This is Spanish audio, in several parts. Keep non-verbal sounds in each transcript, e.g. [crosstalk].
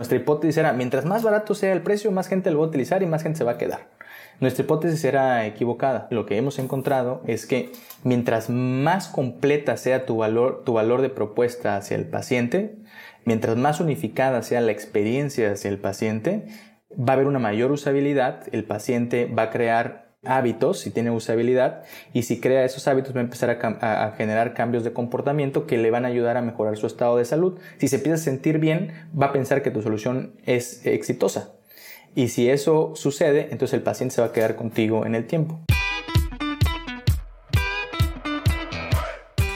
Nuestra hipótesis era, mientras más barato sea el precio, más gente lo va a utilizar y más gente se va a quedar. Nuestra hipótesis era equivocada. Lo que hemos encontrado es que mientras más completa sea tu valor, tu valor de propuesta hacia el paciente, mientras más unificada sea la experiencia hacia el paciente, va a haber una mayor usabilidad, el paciente va a crear hábitos, si tiene usabilidad, y si crea esos hábitos va a empezar a, generar cambios de comportamiento que le van a ayudar a mejorar su estado de salud. Si se empieza a sentir bien, va a pensar que tu solución es exitosa. Y si eso sucede, entonces el paciente se va a quedar contigo en el tiempo.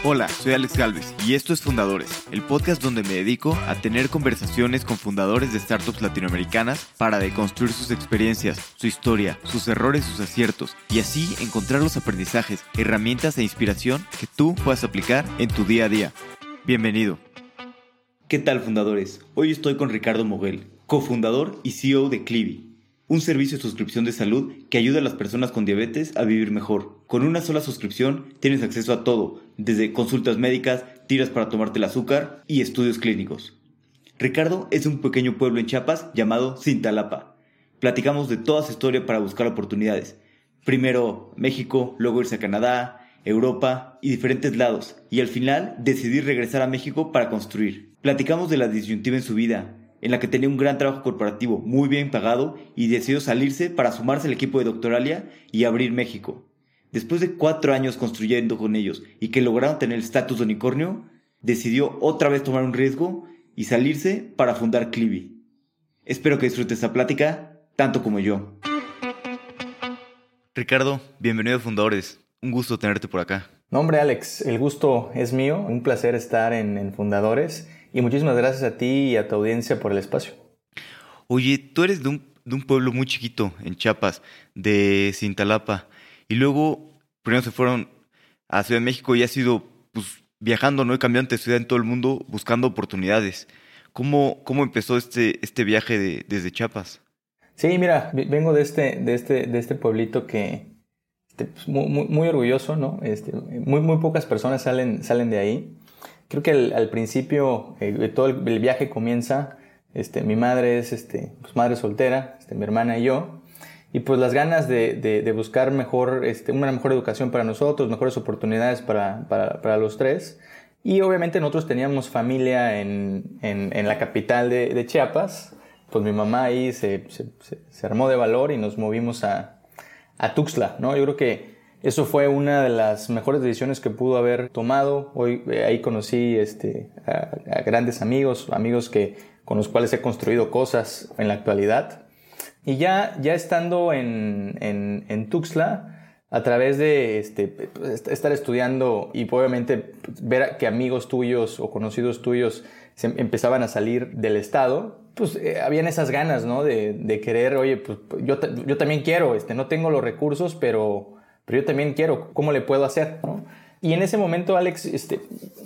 Hola, soy Alex Galvez y esto es Fundadores, el podcast donde me dedico a tener conversaciones con fundadores de startups latinoamericanas para deconstruir sus experiencias, su historia, sus errores, sus aciertos y así encontrar los aprendizajes, herramientas e inspiración que tú puedas aplicar en tu día a día. Bienvenido. ¿Qué tal fundadores? Hoy estoy con Ricardo Moguel, cofundador y CEO de Clivi un servicio de suscripción de salud que ayuda a las personas con diabetes a vivir mejor. Con una sola suscripción tienes acceso a todo, desde consultas médicas, tiras para tomarte el azúcar y estudios clínicos. Ricardo es un pequeño pueblo en Chiapas llamado Cintalapa. Platicamos de toda su historia para buscar oportunidades. Primero México, luego irse a Canadá, Europa y diferentes lados, y al final decidir regresar a México para construir. Platicamos de la disyuntiva en su vida, en la que tenía un gran trabajo corporativo muy bien pagado y decidió salirse para sumarse al equipo de Doctoralia y abrir México. Después de cuatro años construyendo con ellos y que lograron tener el estatus de unicornio, decidió otra vez tomar un riesgo y salirse para fundar Clivi. Espero que disfrutes esta plática tanto como yo. Ricardo, bienvenido a Fundadores. Un gusto tenerte por acá. No, hombre, Alex, el gusto es mío. Un placer estar en, en Fundadores y muchísimas gracias a ti y a tu audiencia por el espacio. Oye, tú eres de un, pueblo muy chiquito en Chiapas, de Cintalapa, y luego primero se fueron a Ciudad de México y has ido pues, viajando, ¿no? Y cambiando de ciudad en todo el mundo buscando oportunidades. ¿Cómo, cómo empezó este, este viaje desde Chiapas? Sí, mira, vengo de este, de este, de este pueblito que este, pues, muy, muy, orgulloso, ¿no? Este, muy, muy pocas personas salen, salen de ahí. Creo que al principio eh, todo el, viaje comienza, este, mi madre es este, pues madre soltera, este, mi hermana y yo, y pues las ganas de, de, buscar mejor, este, una mejor educación para nosotros, mejores oportunidades para, para, para los tres. Y obviamente nosotros teníamos familia en, en, en la capital de, de, Chiapas, pues mi mamá ahí se, se, se, armó de valor y nos movimos a, a Tuxtla, ¿no? Yo creo que eso fue una de las mejores decisiones que pudo haber tomado. Hoy eh, ahí conocí este, a, grandes amigos, amigos que, con los cuales he construido cosas en la actualidad. Y ya, ya estando en, en, en Tuxtla, a través de este, estar estudiando y obviamente ver que amigos tuyos o conocidos tuyos se empezaban a salir del estado, pues eh, habían esas ganas, ¿no? De, de querer, oye, pues yo, yo también quiero, este, no tengo los recursos, pero pero yo también quiero, ¿cómo le puedo hacer? Y en ese momento, Alex, este,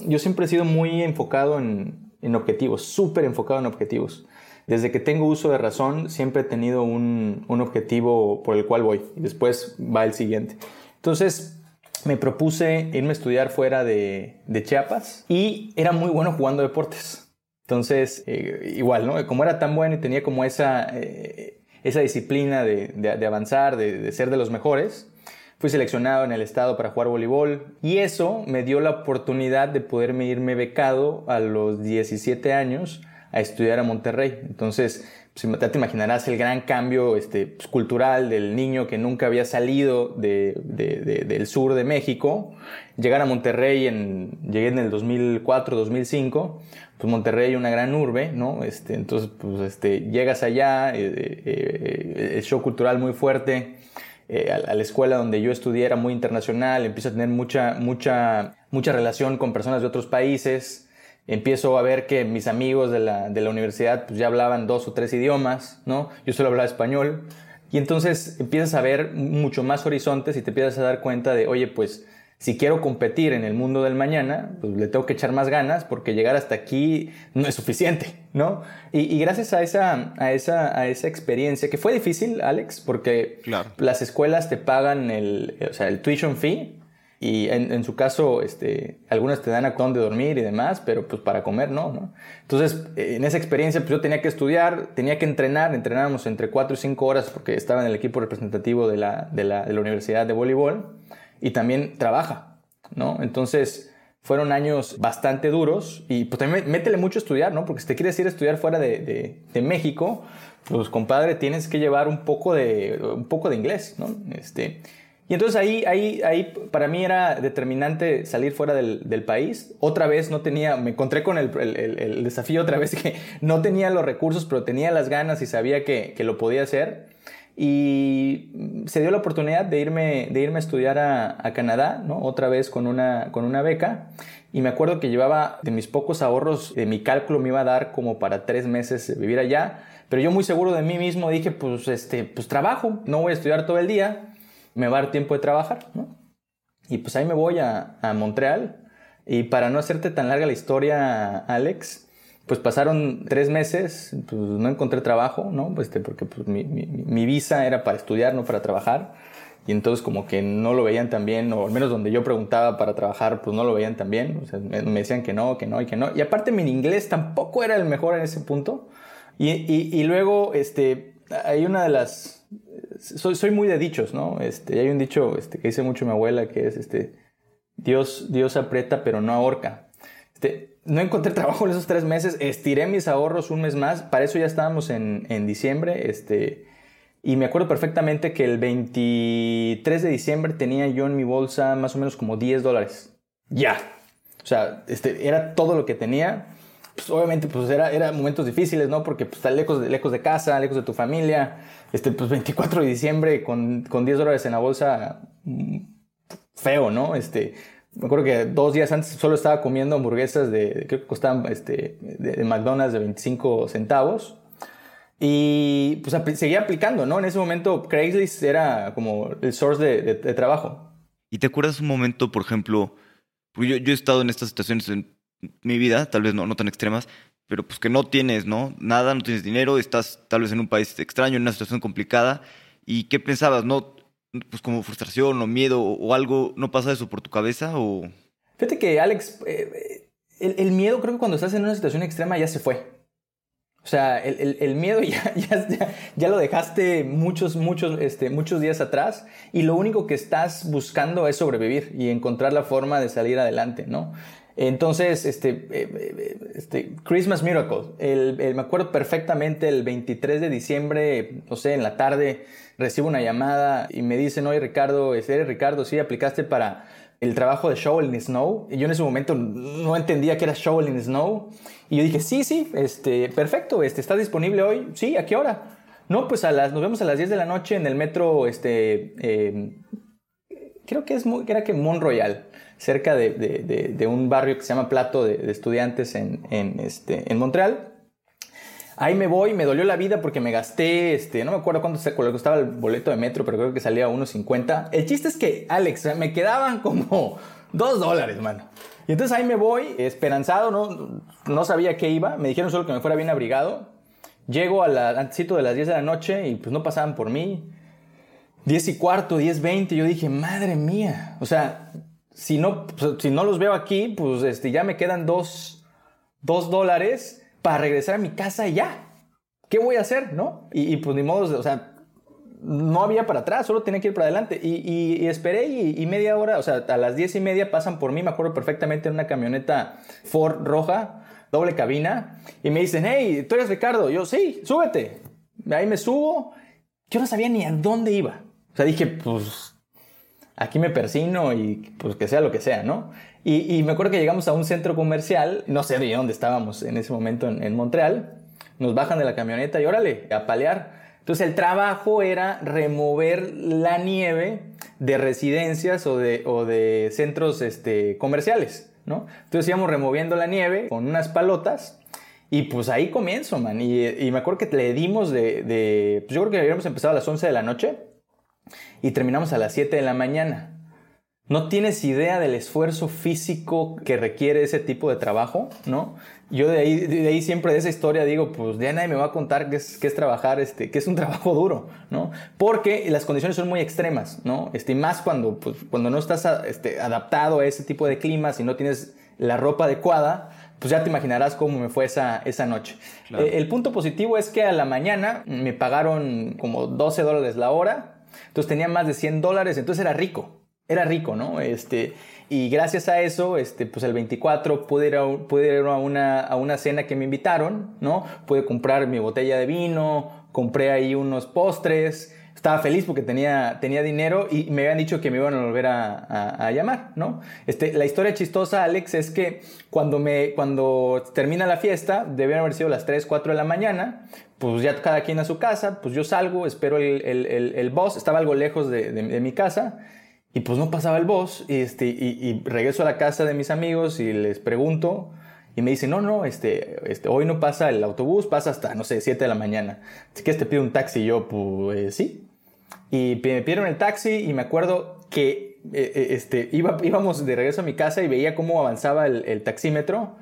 yo siempre he sido muy enfocado en, en objetivos, súper enfocado en objetivos. Desde que tengo uso de razón, siempre he tenido un, un objetivo por el cual voy y después va el siguiente. Entonces, me propuse irme a estudiar fuera de, de Chiapas y era muy bueno jugando deportes. Entonces, eh, igual, ¿no? Como era tan bueno y tenía como esa, eh, esa disciplina de, de, de avanzar, de, de, ser de los mejores, Fui seleccionado en el estado para jugar voleibol y eso me dio la oportunidad de poderme irme becado a los 17 años a estudiar a Monterrey. Entonces, pues, ya te imaginarás el gran cambio este, pues, cultural del niño que nunca había salido de, de, del sur de México. Llegar a Monterrey, en, llegué en el 2004, 2005, pues Monterrey una gran urbe, ¿no? Este, entonces, pues este, llegas allá, eh, eh, eh, el show cultural muy fuerte, a, la escuela donde yo estudié era muy internacional, empiezo a tener mucha, mucha, mucha relación con personas de otros países, empiezo a ver que mis amigos de la, de la universidad pues, ya hablaban dos o tres idiomas, ¿no? Yo solo hablaba español. Y entonces empiezas a ver mucho más horizontes y te empiezas a dar cuenta de, oye, pues si quiero competir en el mundo del mañana, pues le tengo que echar más ganas porque llegar hasta aquí no es suficiente, ¿no? Y, gracias a esa, a, esa, a esa experiencia, que fue difícil, Alex, porque las escuelas te pagan el, o sea, el tuition fee, Y en, su caso, este, algunas te dan a dónde dormir y demás, pero pues para comer no, ¿no? Entonces, en esa experiencia, pues yo tenía que estudiar, tenía que entrenar, entrenábamos entre 4 y 5 horas porque estaba en el equipo representativo de la, de la, de la Universidad de Voleibol y también trabaja, ¿no? Entonces, fueron años bastante duros y pues también métele mucho a estudiar, ¿no? Porque si te quieres ir a estudiar fuera de, de, de México, pues compadre, tienes que llevar un poco de, un poco de inglés, ¿no? Este, y entonces ahí, ahí, ahí para mí era determinante salir fuera del, del país. Otra vez no tenía, me encontré con el, el, el, desafío otra vez [laughs] que no tenía los recursos, pero tenía las ganas y sabía que, que, lo podía hacer. Y se dio la oportunidad de irme, de irme a estudiar a, a Canadá, ¿no? Otra vez con una, con una beca. Y me acuerdo que llevaba de mis pocos ahorros, de mi cálculo me iba a dar como para tres meses vivir allá. Pero yo muy seguro de mí mismo dije, pues, este, pues trabajo, no voy a estudiar todo el día me va a dar tiempo de trabajar, ¿no? Y pues ahí me voy a, Montreal. Y para no hacerte tan larga la historia, Alex, pues pasaron tres meses, pues no encontré trabajo, ¿no? Pues este, porque pues, mi, visa era para estudiar, no para trabajar. Y entonces como que no lo veían tan bien, o al menos donde yo preguntaba para trabajar, pues no lo veían tan bien. Me decían que no, que no y que no. Y aparte mi inglés tampoco era el mejor en ese punto. Y, y, y luego, este, hay una de las soy, soy muy de dichos, ¿no? Este, hay un dicho este, que dice mucho mi abuela que es, este, Dios, Dios aprieta pero no ahorca. Este, no encontré [laughs] trabajo en esos tres meses, estiré mis ahorros un mes más, para eso ya estábamos en, en diciembre, este, y me acuerdo perfectamente que el 23 de diciembre tenía yo en mi bolsa más o menos como 10 dólares. Ya. O sea, este, era todo lo que tenía. Pues obviamente, pues era, era momentos difíciles, ¿no? Porque pues, lejos lejos de casa, lejos de tu familia este, pues 24 de diciembre con, con 10 dólares en la bolsa, mm, feo, ¿no? Este, me acuerdo que dos días antes solo estaba comiendo hamburguesas de, creo que costaban este, de, McDonald's de 25 centavos. Y pues seguía aplicando, ¿no? En ese momento Craigslist era como el source de, de trabajo. ¿Y te acuerdas un momento, por ejemplo, yo, yo he estado en estas situaciones en mi vida, tal vez no, no tan extremas, pero pues que no tienes, ¿no? Nada, no tienes dinero, estás tal vez en un país extraño, en una situación complicada. ¿Y qué pensabas? ¿No? Pues como frustración o miedo o, algo, ¿no pasa eso por tu cabeza o...? Fíjate que, Alex, eh, el, el, miedo creo que cuando estás en una situación extrema ya se fue. O sea, el, el, el miedo [laughs] ya, ya, ya, lo dejaste muchos, muchos, este, muchos días atrás y lo único que estás buscando es sobrevivir y encontrar la forma de salir adelante, ¿no? Entonces, este, eh, eh, este Christmas Miracle, el, me acuerdo perfectamente el 23 de diciembre, no sé, en la tarde, recibo una llamada y me dicen, oye Ricardo, ¿eres Ricardo? Sí, aplicaste para el trabajo de Shoveling Snow. Y yo en ese momento no entendía que era Shoveling Snow. Y yo dije, sí, sí, este, perfecto, este, ¿estás disponible hoy? Sí, ¿a qué hora? No, pues a las, nos vemos a las 10 de la noche en el metro, este, eh, creo que es, era que Mont Royal cerca de, de, un barrio que se llama Plato de, estudiantes en, en, este, en Montreal. Ahí me voy, me dolió la vida porque me gasté, este, no me acuerdo cuánto costaba el boleto de metro, pero creo que salía a 1.50. El chiste es que, Alex, me quedaban como [laughs] 2 dólares, mano. Y entonces ahí me voy, esperanzado, no, no sabía qué iba. Me dijeron solo que me fuera bien abrigado. Llego al antesito de las 10 de la noche y pues no pasaban por mí. 10 y cuarto, 10, 20. Yo dije, madre mía. O sea, si no, pues, si no los veo aquí, pues este, ya me quedan dos, dos dólares para regresar a mi casa y ya. ¿Qué voy a hacer? ¿No? Y, pues ni modo, o sea, no había para atrás, solo tenía que ir para adelante. Y, y, esperé y, media hora, o sea, a las diez y media pasan por mí, me acuerdo perfectamente, en una camioneta Ford roja, doble cabina, y me dicen, hey, ¿tú eres Ricardo? Yo, sí, súbete. Ahí me subo. Yo no sabía ni a dónde iba. O sea, dije, pues aquí me persino y pues que sea lo que sea, ¿no? Y, y, me acuerdo que llegamos a un centro comercial, no sé de dónde estábamos en ese momento en, en Montreal, nos bajan de la camioneta y órale, a palear. Entonces el trabajo era remover la nieve de residencias o de, o de centros este, comerciales, ¿no? Entonces íbamos removiendo la nieve con unas palotas y pues ahí comienzo, man. Y, y me acuerdo que le dimos de, de pues yo creo que habíamos empezado a las 11 de la noche y terminamos a las 7 de la mañana. no tienes idea del esfuerzo físico que requiere ese tipo de trabajo, ¿no? Yo de ahí, de ahí siempre de esa historia digo, pues ya nadie me va a contar qué es, qué es trabajar, este, que es un [laughs] trabajo duro, ¿no? Porque las condiciones son muy extremas, ¿no? Este, más cuando, pues, cuando no estás este, adaptado a ese tipo de climas y no tienes la ropa adecuada, pues ya te imaginarás cómo me fue esa, esa noche. Eh, el punto positivo es que a la mañana me pagaron como 12 dólares la hora, entonces tenía más de 100 dólares, entonces era rico, era rico, ¿no? Este, y gracias a eso, este, pues el 24 pude ir, a, pude ir a, una, a una cena que me invitaron, ¿no? Pude comprar mi botella de vino, compré ahí unos postres, estaba feliz porque tenía, tenía dinero y me habían dicho que me iban a volver a, a, llamar, ¿no? Este, la historia chistosa, Alex, es que cuando, me, cuando termina la fiesta, debían haber sido las 3, 4 de la mañana, pues ya cada quien a su casa, pues yo salgo, espero el, el, el, el boss, estaba algo lejos de, de, de mi casa, y pues no pasaba el boss, y, este, y, y, regreso a la casa de mis amigos y les pregunto, y me dicen, no, no, este, este, hoy no pasa el autobús, pasa hasta, no sé, 7 de la mañana. Si quieres te pido un taxi, y yo, pues sí. Y me pidieron el taxi y me acuerdo que eh, este, iba, [laughs] íbamos de regreso a mi casa y veía cómo avanzaba el, taxímetro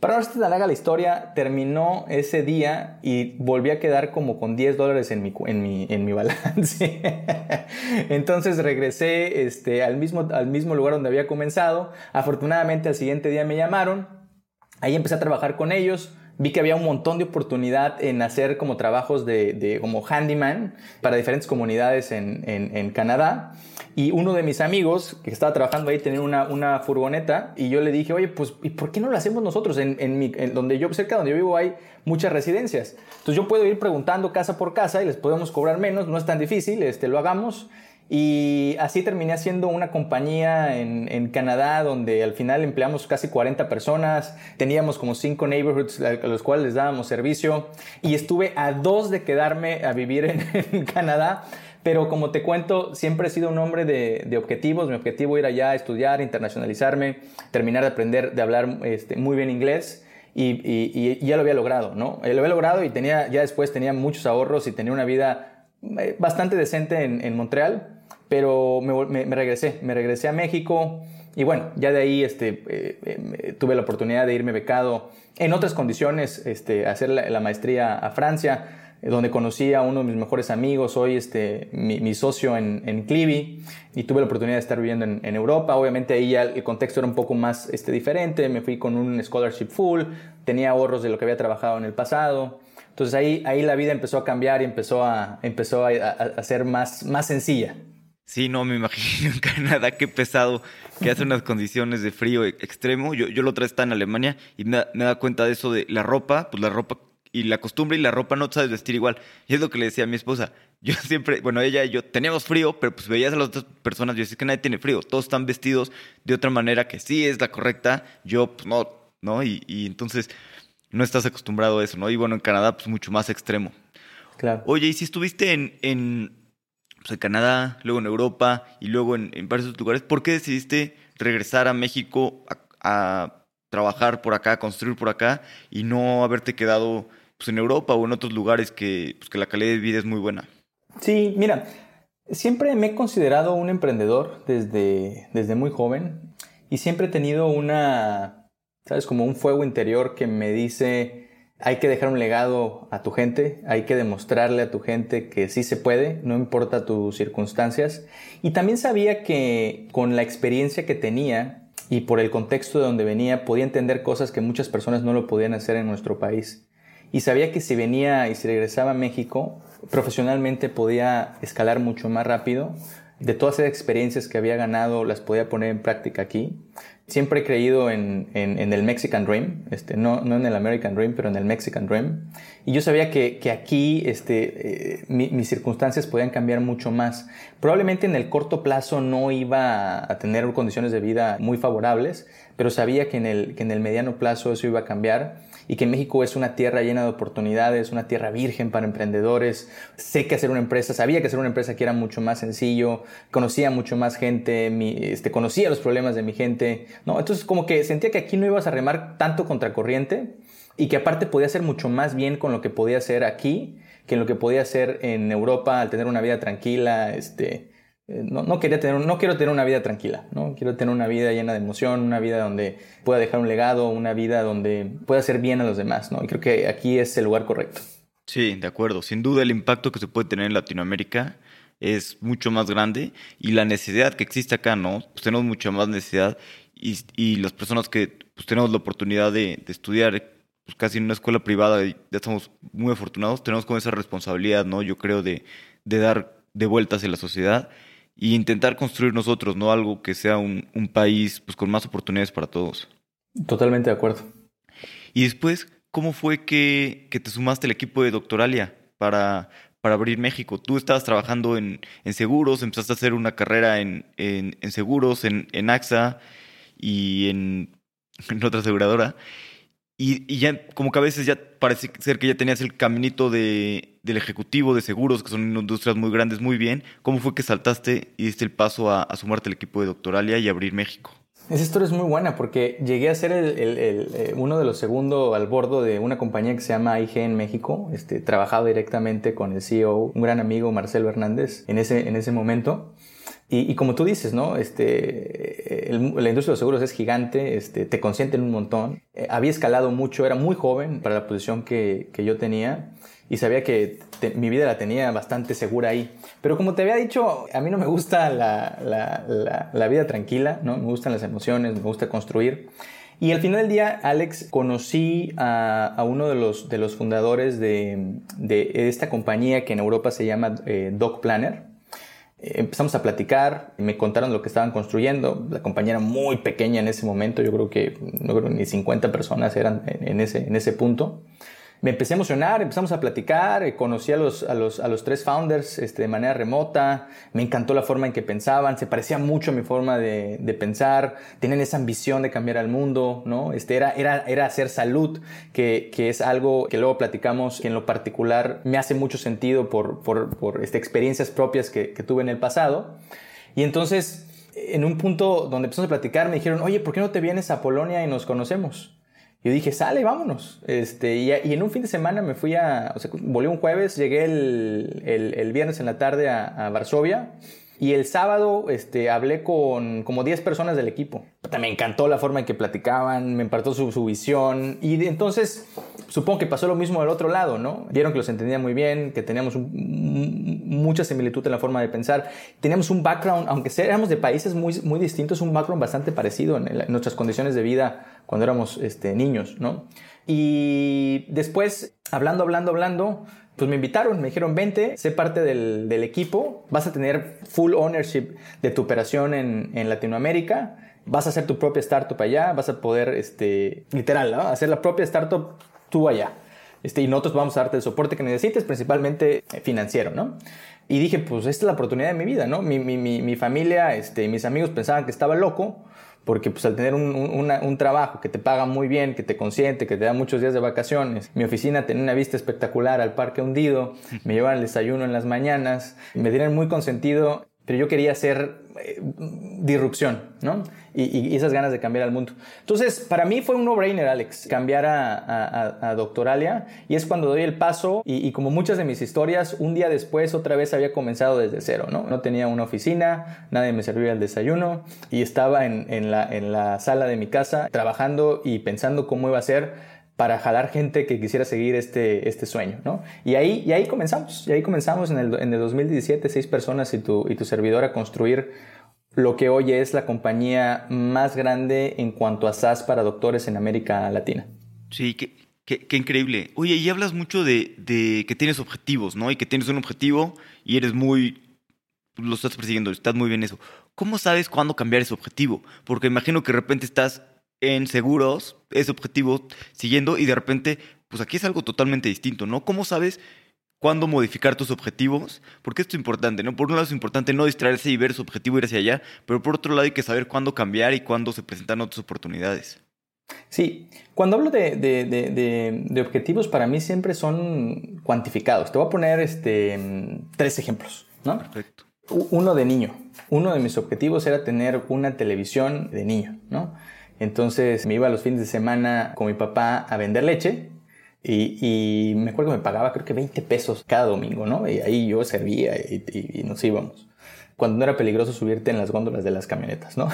para no ser tan larga la historia, terminó ese día y volví a quedar como con 10 dólares en mi, en mi, en [laughs] mi balance. Entonces regresé este, al, mismo, al mismo lugar donde había comenzado. Afortunadamente al siguiente día me llamaron. Ahí empecé a trabajar con ellos vi que había un montón de oportunidad en hacer como trabajos de, de como handyman para diferentes comunidades en, en, en, Canadá. Y uno de mis amigos que estaba trabajando ahí tenía una, una furgoneta y yo le dije, oye, pues, ¿y por qué no lo hacemos nosotros? En, en, mi, en donde yo, cerca donde yo vivo hay muchas residencias. Entonces yo puedo ir preguntando casa por casa y les podemos cobrar menos, no es tan difícil, este, lo hagamos y así terminé haciendo una compañía en, en, Canadá donde al final empleamos casi 40 personas, teníamos como 5 neighborhoods a los cuales les dábamos servicio y estuve a dos de quedarme a vivir en, [laughs] en Canadá. Pero como te cuento, siempre he sido un hombre de, de objetivos. Mi objetivo era ya estudiar, internacionalizarme, terminar de aprender de hablar este, muy bien inglés. Y, y, y, ya lo había logrado, ¿no? Lo había logrado y tenía, ya después tenía muchos ahorros y tenía una vida eh, bastante decente en, en Montreal pero me, me, me, regresé, me regresé a México y bueno, ya de ahí este, eh, eh, tuve la oportunidad de irme becado en otras condiciones, este, hacer la, la, maestría a Francia, donde conocí a uno de mis mejores amigos, hoy este, mi, mi socio en, en Clivi, y tuve la oportunidad de estar viviendo en, en, Europa. Obviamente ahí ya el contexto era un poco más este, diferente, me fui con un scholarship full, tenía ahorros de lo que había trabajado en el pasado. Entonces ahí, ahí la vida empezó a cambiar y empezó a, empezó a, a, a ser más, más sencilla. Sí, no, me imagino en Canadá qué pesado, que hace unas condiciones de frío extremo. Yo, yo lo otra estaba en Alemania y me, me da cuenta de eso de la ropa, pues la ropa y la costumbre y la ropa no te sabes vestir igual. Y es lo que le decía a mi esposa. Yo [laughs] siempre, bueno, ella y yo teníamos frío, pero pues veías a las otras personas, yo decía que nadie tiene frío, todos están vestidos de otra manera que sí es la correcta, yo pues no, ¿no? Y, y entonces no estás acostumbrado a eso, ¿no? Y bueno, en Canadá pues mucho más extremo. Claro. Oye, y si estuviste en, en pues, Canadá, luego en Europa y luego en, varios lugares. ¿Por qué decidiste regresar a México a, trabajar por acá, construir por acá y no haberte quedado pues, en Europa o en otros lugares que, pues, que la calidad de vida es muy buena? Sí, mira, siempre me he considerado un emprendedor desde, desde muy joven y siempre he tenido una, ¿sabes? Como un fuego interior que me dice hay que dejar un legado a tu gente, hay que demostrarle a tu gente que sí se puede, no importa tus circunstancias. Y también sabía que con la experiencia que tenía y por el contexto de donde venía, podía entender cosas que muchas personas no lo podían hacer en nuestro país. Y sabía que si venía y si regresaba a México, profesionalmente podía escalar mucho más rápido. De todas esas experiencias que había ganado, las podía poner en práctica aquí. Siempre he creído en, en, el Mexican Dream, este, no, no en el American Dream, pero en el Mexican Dream. Y yo sabía que, que aquí este, eh, mi, mis circunstancias podían cambiar mucho más. Probablemente en el corto plazo no iba a tener condiciones de vida muy favorables, pero sabía que en el, que en el mediano plazo eso iba a cambiar y que México es una tierra llena de oportunidades, una tierra virgen para emprendedores. Sé que hacer una empresa, sabía que hacer una empresa aquí era mucho más sencillo, conocía mucho más gente, mi, este, conocía los problemas de mi gente, ¿no? Entonces como que sentía que aquí no ibas a remar tanto contracorriente y que aparte podía hacer mucho más bien con lo que podía hacer aquí que en lo que podía hacer en Europa al tener una vida tranquila, este, eh, no, quería tener, no quiero tener una vida tranquila, ¿no? Quiero tener una vida llena de emoción, una vida donde pueda dejar un legado, una vida donde pueda hacer bien a los demás, ¿no? Y creo que aquí es el lugar correcto. Sí, de acuerdo. Sin duda el impacto que se puede tener en Latinoamérica es mucho más grande y la necesidad que existe acá, ¿no? Pues tenemos mucha más necesidad y, y las personas que pues, tenemos la oportunidad de, estudiar pues, casi en una escuela privada y ya estamos muy afortunados, tenemos con esa responsabilidad, ¿no? Yo creo de, de dar de vueltas en la sociedad y intentar construir nosotros, ¿no? Algo que sea un, un país pues, con más oportunidades para todos. Totalmente de acuerdo. Y después, ¿cómo fue que, que te sumaste al equipo de Doctoralia para, para abrir México? Tú estabas trabajando en, en seguros, empezaste a hacer una carrera en, en, en seguros, en, en AXA y en, [laughs] en otra aseguradora. Y, y, ya como que a veces ya parece ser que ya tenías el caminito de, del ejecutivo de seguros, que son industrias muy grandes, muy bien. ¿Cómo fue que saltaste y diste el paso a, sumarte al equipo de Doctoralia y abrir México? Esa historia es muy buena porque llegué a ser eh, uno de los segundos al bordo de una compañía que se llama IG en México. Este, trabajaba directamente con el CEO, un gran amigo, Marcelo Hernández, en ese, en ese momento. Y, como tú dices, ¿no? Este, la industria de los seguros es gigante, este, te consienten un montón. Eh, había escalado mucho, era muy joven para la posición que yo tenía y sabía que mi vida la tenía bastante segura ahí. Pero como te había dicho, a mí no me gusta la, la, la, vida tranquila, ¿no? Me gustan las emociones, me gusta construir. Y al final del día, Alex, conocí a, a uno de los, de los fundadores de, de, esta compañía que en Europa se llama eh, Doc Planner empezamos a platicar, me contaron lo que estaban construyendo. La compañía era muy pequeña en ese momento, yo creo que no creo ni 50 personas eran en ese, en ese punto me empecé a emocionar, empezamos a platicar, eh, conocí a los, a los, a los tres founders este, de manera remota, me encantó la forma en que pensaban, se parecía mucho a mi forma de, de pensar, tienen esa ambición de cambiar al mundo, ¿no? Este, era, era, era hacer salud, que, que es algo que luego platicamos, que en lo particular me hace mucho sentido por, por, por este, experiencias propias que, que tuve en el pasado. Y entonces, en un punto donde empezamos a platicar, me dijeron, oye, ¿por qué no te vienes a Polonia y nos conocemos? Yo dije, sale, vámonos. Este, y, en un fin de semana me fui a, o sea, volví un jueves, llegué el, el, viernes en la tarde a, a Varsovia y el sábado este, hablé con como 10 personas del equipo. Me encantó la forma en que platicaban, me impartió su, su, visión. Y entonces supongo que pasó lo mismo del otro lado, ¿no? Vieron que los entendía muy bien, que teníamos mucha similitud en la forma de pensar. Teníamos un background, aunque éramos de países muy, muy distintos, un background bastante parecido en, en nuestras condiciones de vida cuando éramos este, niños, ¿no? Y después, hablando, hablando, hablando, pues me invitaron, me dijeron, vente, sé parte del, del equipo, vas a tener full ownership de tu operación en, en, Latinoamérica, vas a hacer tu propia startup allá, vas a poder, este, literal, hacer la propia startup tú allá. Este, y nosotros vamos a darte el soporte que necesites, principalmente financiero, ¿no? Y dije, pues esta es la oportunidad de mi vida, ¿no? Mi, mi, mi, mi familia, este, mis amigos pensaban que estaba loco, porque pues al tener un, un, trabajo que te paga muy bien, que te consiente, que te da muchos días de vacaciones, mi oficina tenía una vista espectacular al parque hundido, me llevaban el desayuno en las mañanas, me tenían muy consentido, pero yo quería hacer eh, disrupción, ¿no? Y, esas ganas de cambiar al mundo. Entonces, para mí fue un no-brainer, Alex, cambiar a, Doctoralia. Y es cuando doy el paso, y, como muchas de mis historias, un día después otra vez había comenzado desde cero, ¿no? No tenía una oficina, nadie me servía el desayuno, y estaba en, la, en la sala de mi casa trabajando y pensando cómo iba a ser para jalar gente que quisiera seguir este, este sueño, ¿no? Y ahí, y ahí comenzamos, y ahí comenzamos en el, en el 2017, seis personas y tu, y tu servidor a construir lo que hoy es la compañía más grande en cuanto a SaaS para doctores en América Latina. Sí, qué, qué, increíble. Oye, y hablas mucho de, de, que tienes objetivos, ¿no? Y que tienes un objetivo y eres muy... lo estás persiguiendo, estás muy bien eso. ¿Cómo sabes cuándo cambiar ese objetivo? Porque imagino que de repente estás en seguros, ese objetivo siguiendo y de repente, pues aquí es algo totalmente distinto, ¿no? ¿Cómo sabes cuándo modificar tus objetivos, porque esto es importante, ¿no? Por un lado es importante no distraerse y ver su objetivo ir hacia allá, pero por otro lado hay que saber cuándo cambiar y cuándo se presentan otras oportunidades. Sí, cuando hablo de, de, de, de, objetivos para mí siempre son cuantificados. Te voy a poner este, tres ejemplos, ¿no? Perfecto. Uno de niño. Uno de mis objetivos era tener una televisión de niño, ¿no? Entonces me iba los fines de semana con mi papá a vender leche Y, me acuerdo que me pagaba creo que 20 pesos cada domingo, ¿no? Y ahí yo servía y, nos íbamos. Cuando no era peligroso subirte en las góndolas de las camionetas, ¿no?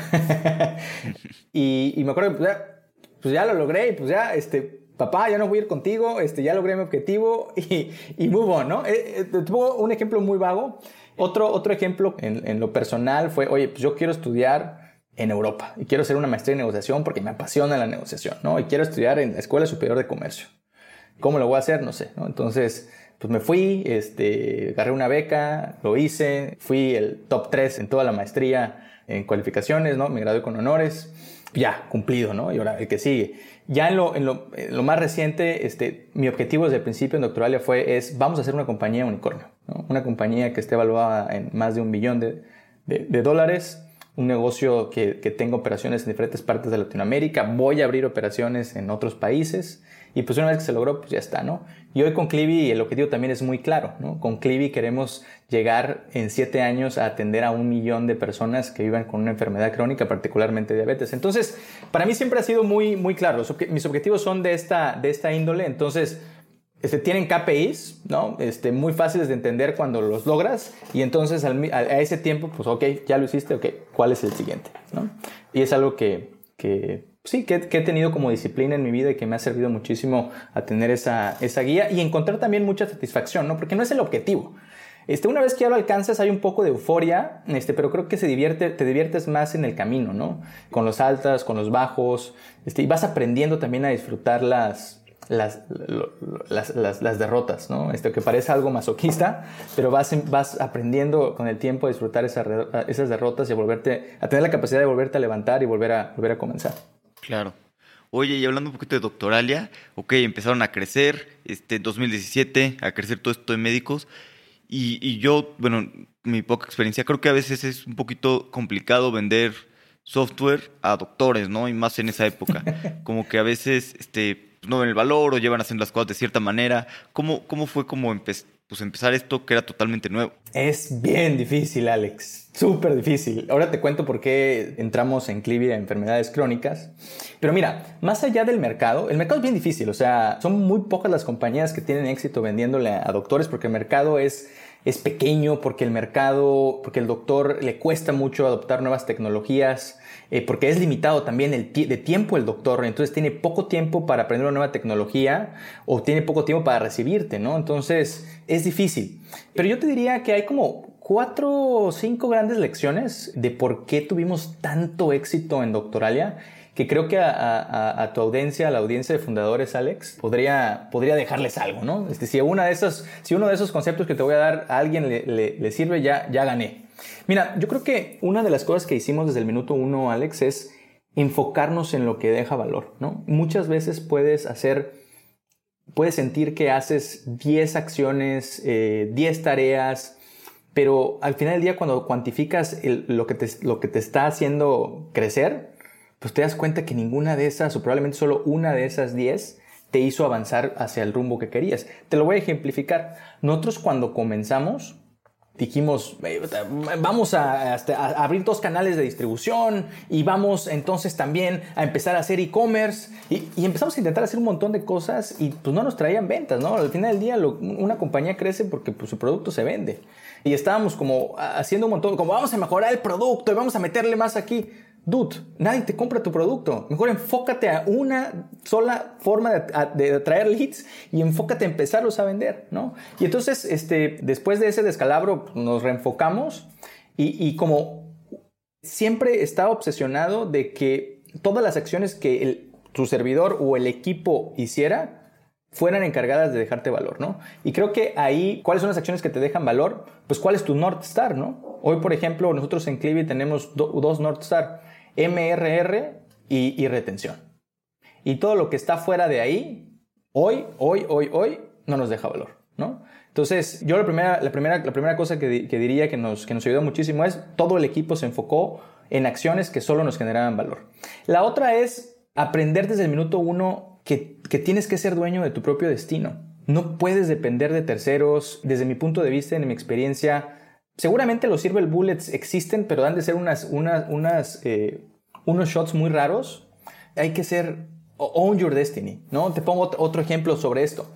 [laughs] y, me acuerdo que pues ya, pues ya, lo logré y pues ya, este, papá, ya no voy a ir contigo, este, ya logré mi objetivo [laughs] y, y move on, ¿no? Eh, eh, tuvo un ejemplo muy vago. Otro, otro ejemplo en, en lo personal fue, oye, pues yo quiero estudiar en Europa y quiero hacer una maestría en negociación porque me apasiona la negociación, ¿no? Y quiero estudiar en la Escuela Superior de Comercio. ¿Cómo lo voy a hacer? No sé, ¿no? Entonces, pues me fui, este, agarré una beca, lo hice, fui el top 3 en toda la maestría en cualificaciones, ¿no? Me gradué con honores, ya, cumplido, ¿no? Y ahora el que sigue. Ya en lo, en lo, lo más reciente, este, mi objetivo desde el principio en Doctoralia fue, es, vamos a hacer una compañía unicornio, ¿no? Una compañía que esté evaluada en más de un billón de, de, de dólares, un negocio que, que tenga operaciones en diferentes partes de Latinoamérica, voy a abrir operaciones en otros países y pues una vez que se logró, pues ya está, ¿no? Y hoy con Clivi el objetivo también es muy claro, ¿no? Con Clivi queremos llegar en siete años a atender a un millón de personas que vivan con una enfermedad crónica, particularmente diabetes. Entonces, para mí siempre ha sido muy, muy claro. mis objetivos son de esta, de esta índole. Entonces, este, tienen KPIs, ¿no? Este, muy fáciles de entender cuando los logras y entonces al, a, ese tiempo, pues ok, ya lo hiciste, ok, ¿cuál es el siguiente? ¿no? Y es algo que, que sí, que, he tenido como disciplina en mi vida y que me ha servido muchísimo a tener esa, esa guía y encontrar también mucha satisfacción, ¿no? Porque no es el objetivo. Este, una vez que ya lo alcanzas hay un poco de euforia, este, pero creo que se divierte, te diviertes más en el camino, ¿no? Con los altas, con los bajos, este, y vas aprendiendo también a disfrutar las, las, las, derrotas, ¿no? Esto que parece algo masoquista, pero vas, vas aprendiendo con el tiempo a disfrutar esas derrotas y a, volverte, a tener la capacidad de volverte a levantar y volver a, volver a comenzar. Claro. Oye, y hablando un poquito de doctoralia, ok, empezaron a crecer, este, 2017, a crecer todo esto de médicos, y, y yo, bueno, mi poca experiencia, creo que a veces es un poquito complicado vender software a doctores, ¿no? Y más en esa época. [laughs] Como que a veces, este, no ven el valor o llevan haciendo las cosas de cierta manera. ¿Cómo, cómo fue como pues, empezar esto que era totalmente nuevo? Es bien difícil, Alex. Súper difícil. Ahora te cuento por qué entramos en Clivia enfermedades crónicas. Pero mira, más allá del mercado, el mercado es bien difícil. O sea, son muy pocas las compañías que tienen éxito vendiéndole a doctores porque el mercado es es pequeño, porque el mercado, porque el doctor le cuesta mucho adoptar nuevas tecnologías. Eh, porque es limitado también el de tiempo el doctor, entonces tiene poco tiempo para aprender una nueva tecnología o tiene poco tiempo para recibirte, ¿no? Entonces es difícil. Pero yo te diría que hay como cuatro o cinco grandes lecciones de por qué tuvimos tanto éxito en Doctoralia que creo que a, tu audiencia, a la audiencia de fundadores, Alex, podría, podría dejarles algo, ¿no? Este, si, una de esas, si uno de esos conceptos que te voy a dar a alguien le, le sirve, ya, ya gané. Mira, yo creo que una de las cosas que hicimos desde el minuto uno, Alex, es enfocarnos en lo que deja valor, ¿no? Muchas veces puedes hacer, puedes sentir que haces 10 acciones, 10 eh, tareas, pero al final del día cuando cuantificas lo, que te, lo que te está haciendo crecer, pues te das cuenta que ninguna de esas, o probablemente solo una de esas 10, te hizo avanzar hacia el rumbo que querías. Te lo voy a ejemplificar. Nosotros cuando comenzamos, dijimos, vamos a, abrir dos canales de distribución y vamos entonces también a empezar a hacer e-commerce y, empezamos a intentar hacer un montón de cosas y pues no nos traían ventas, ¿no? Al final del día una compañía crece porque pues, su producto se vende y estábamos como haciendo un montón, como vamos a mejorar el producto y vamos a meterle más aquí. Dude, nadie te compra tu producto. Mejor enfócate a una sola forma de, atraer leads y enfócate a empezarlos a vender, ¿no? Y entonces, este, después de ese descalabro, nos reenfocamos y, como siempre estaba obsesionado de que todas las acciones que tu servidor o el equipo hiciera fueran encargadas de dejarte valor, ¿no? Y creo que ahí, ¿cuáles son las acciones que te dejan valor? Pues, ¿cuál es tu North Star, no? Hoy, por ejemplo, nosotros en Clivi tenemos dos North Star MRR y, retención. Y todo lo que está fuera de ahí, hoy, hoy, hoy, hoy, no nos deja valor, ¿no? Entonces, yo la primera, la primera, la primera cosa que, diría que nos, que nos ayudó muchísimo es todo el equipo se enfocó en acciones que solo nos generaban valor. La otra es aprender desde el minuto uno que, que tienes que ser dueño de tu propio destino. No puedes depender de terceros. Desde mi punto de vista, en mi experiencia, Seguramente los Silver Bullets existen, pero han de ser unas, eh, unos shots muy raros. Hay que ser Own your destiny, ¿no? Te pongo otro ejemplo sobre esto.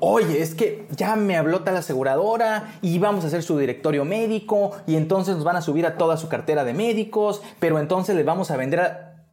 Oye, es que ya me habló tal aseguradora y vamos a hacer su directorio médico y entonces nos van a subir a toda su cartera de médicos, pero entonces les vamos a vender a...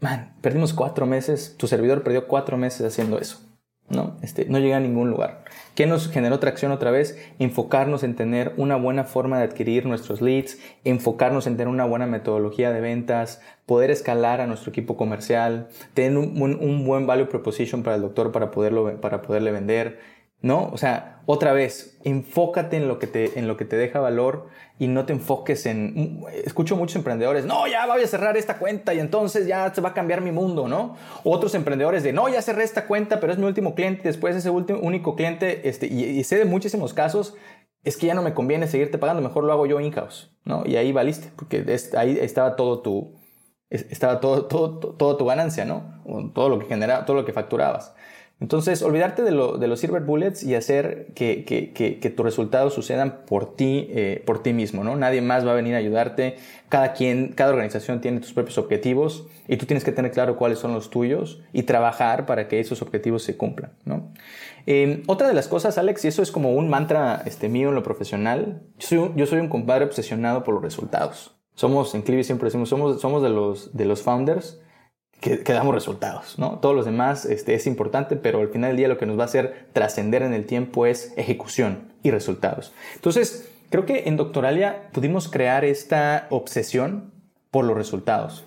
Man, perdimos cuatro meses, tu servidor perdió cuatro meses haciendo eso. ¿No? Este, no llega a ningún lugar. ¿Qué nos generó tracción otra vez? Enfocarnos en tener una buena forma de adquirir nuestros leads, enfocarnos en tener una buena metodología de ventas, poder escalar a nuestro equipo comercial, tener un, buen value proposition para el doctor para, poderlo, para poderle vender, ¿no? O sea, otra vez, enfócate en lo que te, en lo que te deja valor y no te enfoques en... Escucho muchos emprendedores, no, ya voy a cerrar esta cuenta y entonces ya se va a cambiar mi mundo, ¿no? Otros emprendedores de, no, ya cerré esta cuenta, pero es mi último cliente, después ese último, único cliente, este, y, sé de muchísimos casos, es que ya no me conviene seguirte pagando, mejor lo hago yo in-house, ¿no? Y ahí valiste, porque ahí estaba todo tu, estaba todo, todo, todo, tu ganancia, ¿no? Todo lo que generaba, todo lo que facturabas. Entonces, olvidarte de, los silver bullets y hacer que, tus resultados sucedan por ti, eh, por ti mismo, ¿no? Nadie más va a venir a ayudarte. Cada quien, cada organización tiene tus propios objetivos y tú tienes que tener claro cuáles son los tuyos y trabajar para que esos objetivos se cumplan, ¿no? Em, otra de las cosas, Alex, y eso es como un mantra este, mío en lo profesional, yo soy, un compadre obsesionado por los resultados. Somos, en Clivi siempre decimos, somos, somos de, los, de los founders que, damos resultados, ¿no? Todos los demás este, es importante, pero al final del día lo que nos va a hacer trascender en el tiempo es ejecución y resultados. Entonces, creo que en Doctoralia pudimos crear esta obsesión por los resultados.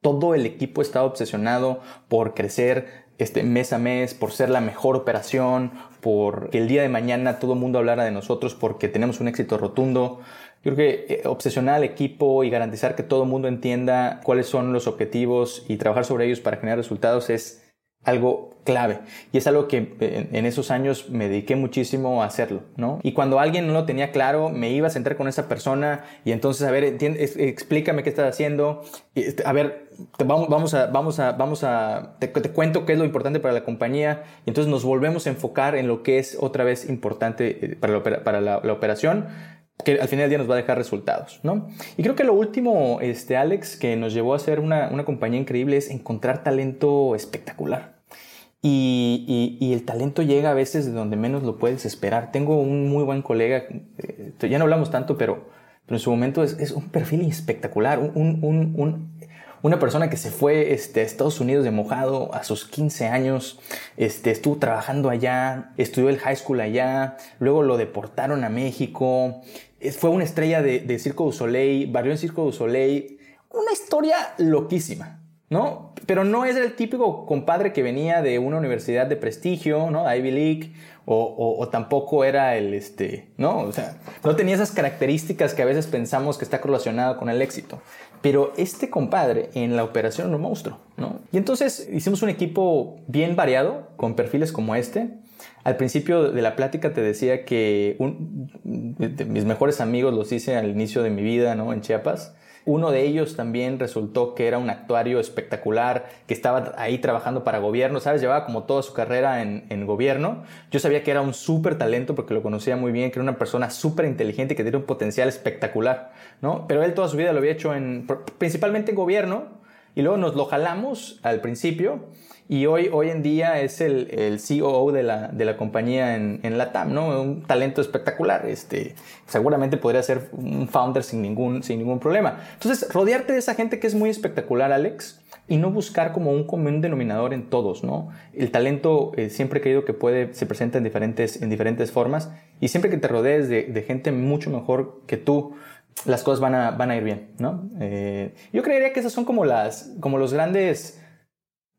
Todo el equipo estaba obsesionado por crecer este, mes a mes, por ser la mejor operación, por que el día de mañana todo el mundo hablara de nosotros porque tenemos un éxito rotundo. Yo creo que eh, obsesionar al equipo y garantizar que todo el mundo entienda cuáles son los objetivos y trabajar sobre ellos para generar resultados es algo clave. Y es algo que en esos años me dediqué muchísimo a hacerlo, ¿no? Y cuando alguien no lo tenía claro, me iba a sentar con esa persona y entonces, a ver, explícame qué estás haciendo. Este, a ver, vamos, a, vamos a, vamos a, te, cuento qué es lo importante para la compañía. Y entonces nos volvemos a enfocar en lo que es otra vez importante eh, para la operación que al final del día nos va a dejar resultados, ¿no? Y creo que lo último, este, Alex, que nos llevó a ser una, una compañía increíble es encontrar talento espectacular. Y, y, el talento llega a veces de donde menos lo puedes esperar. Tengo un muy buen colega, eh, ya no hablamos tanto, pero, en su momento es, es un perfil espectacular, un, un, un, una persona que se fue este, a Estados Unidos de mojado a sus 15 años, este, estuvo trabajando allá, estudió el high school allá, luego lo deportaron a México, fue una estrella de, Circo du Soleil, barrió en Circo du Soleil. Una historia loquísima, ¿no? Pero no es el típico compadre que venía de una universidad de prestigio, ¿no? Ivy League, o, tampoco era el, este, ¿no? O sea, no tenía esas características que a veces pensamos que está relacionado con el éxito. Pero este compadre en la operación era un monstruo, ¿no? Y entonces hicimos un equipo bien variado, con perfiles como este, al principio de la plática te decía que mis mejores amigos los hice al inicio de mi vida, ¿no? En Chiapas. Uno de ellos también resultó que era un actuario espectacular, que estaba ahí trabajando para gobierno, ¿sabes? Llevaba como toda su carrera en, gobierno. Yo sabía que era un súper talento porque lo conocía muy bien, que era una persona súper inteligente que tenía un potencial espectacular, ¿no? Pero él toda su vida lo había hecho en, principalmente en gobierno, y luego nos lo jalamos al principio y hoy, hoy en día es el, el COO de la, de la compañía en, en TAM, ¿no? Un talento espectacular. Este, seguramente podría ser un founder sin ningún, sin ningún problema. Entonces, rodearte de esa gente que es muy espectacular, Alex, y no buscar como un común denominador en todos, ¿no? El talento eh, siempre he creído que puede, se presenta en diferentes, en diferentes formas y siempre que te rodees de, de gente mucho mejor que tú, las cosas van a, van a ir bien, ¿no? Eh, yo creería que esas son como las, como los grandes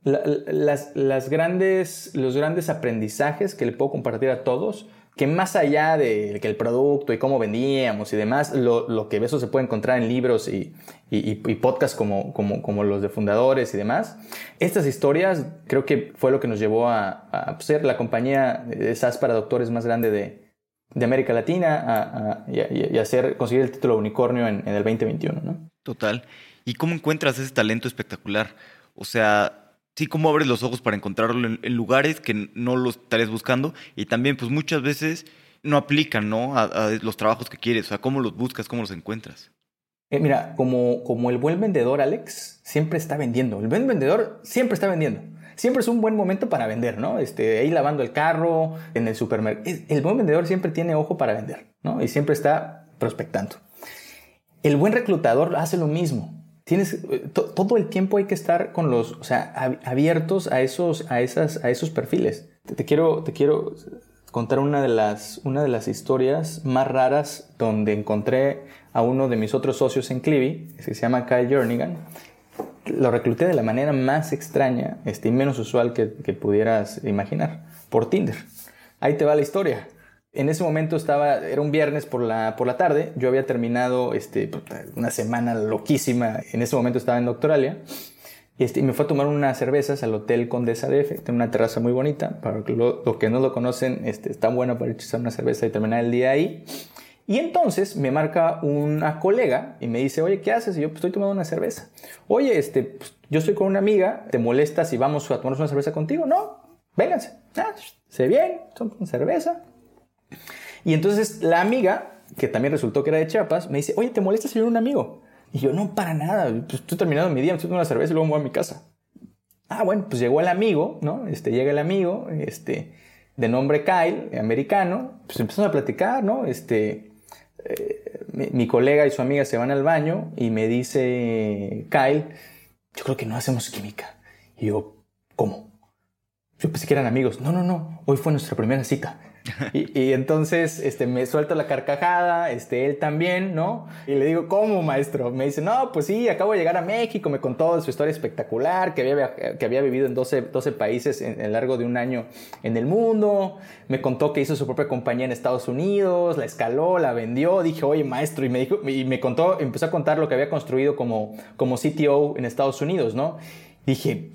las, las grandes, los grandes aprendizajes que le puedo compartir a todos, que más allá de que el producto y cómo vendíamos y demás, lo, lo que eso se puede encontrar en libros y, y, y podcasts como, como, como, los de fundadores y demás, estas historias creo que fue lo que nos llevó a, a ser la compañía de SaaS para doctores más grande de, de América Latina a, a, y, hacer, conseguir el título unicornio en, en el 2021. ¿no? Total. ¿Y cómo encuentras ese talento espectacular? O sea, sí, cómo abres los ojos para encontrarlo en, lugares que no los estarías buscando y también pues muchas veces no aplican, ¿no? A, los trabajos que quieres, o sea, cómo los buscas, cómo los encuentras. Eh, mira, como, como el buen vendedor, Alex, siempre está vendiendo. El buen vendedor siempre está vendiendo. Siempre es un buen momento para vender, ¿no? Este, ahí lavando el carro, en el supermercado. El buen vendedor siempre tiene ojo para vender, ¿no? Y siempre está prospectando. El buen reclutador hace lo mismo. Tienes, eh, todo el tiempo hay que estar con los, o sea, abiertos a esos, a esas, a esos perfiles. Te, quiero, te quiero contar una de, las, una de las historias más raras donde encontré a uno de mis otros socios en Clivi, que se llama Kyle Jernigan. Lo recluté de la manera más extraña este, y menos usual que, que pudieras imaginar, por Tinder. Ahí te va la historia. En ese momento estaba, era un viernes por la, por la tarde, yo había terminado este, una semana loquísima, en ese momento estaba en Doctoralia, este, y me fue a tomar unas cervezas al Hotel Condesa DF, tiene una terraza muy bonita, para los lo que no lo conocen, este, está buena para echar una cerveza y terminar el día ahí. Y entonces me marca una colega y me dice, oye, ¿qué haces? Y yo, pues estoy tomando una cerveza. Oye, este, pues, yo estoy con una amiga, ¿te molesta si vamos a tomarnos una cerveza contigo? No, vénganse. Ah, sé bien, son cerveza. Y entonces la amiga, que también resultó que era de Chiapas, me dice, oye, ¿te molesta si un amigo? Y yo, no, para nada, pues estoy terminando mi día, me estoy tomando una cerveza y luego me voy a mi casa. Ah, bueno, pues llegó el amigo, ¿no? Este, llega el amigo, este, de nombre Kyle, americano, pues empezamos a platicar, ¿no? Este, eh, mi, mi, colega y su amiga se van al baño y me dice Kyle, yo creo que no hacemos química. Y yo, ¿cómo? Yo pensé que eran amigos. No, no, no, hoy fue nuestra primera cita. [laughs] Y, entonces este, me suelto la carcajada, este, él también, ¿no? Y le digo, ¿cómo, maestro? Me dice, no, pues sí, acabo de llegar a México, me contó su historia espectacular, que había, que había vivido en 12, 12 países en, el largo de un año en el mundo, me contó que hizo su propia compañía en Estados Unidos, la escaló, la vendió, dije, oye, maestro, y me, dijo, y me contó, empezó a contar lo que había construido como, como CTO en Estados Unidos, ¿no? Dije,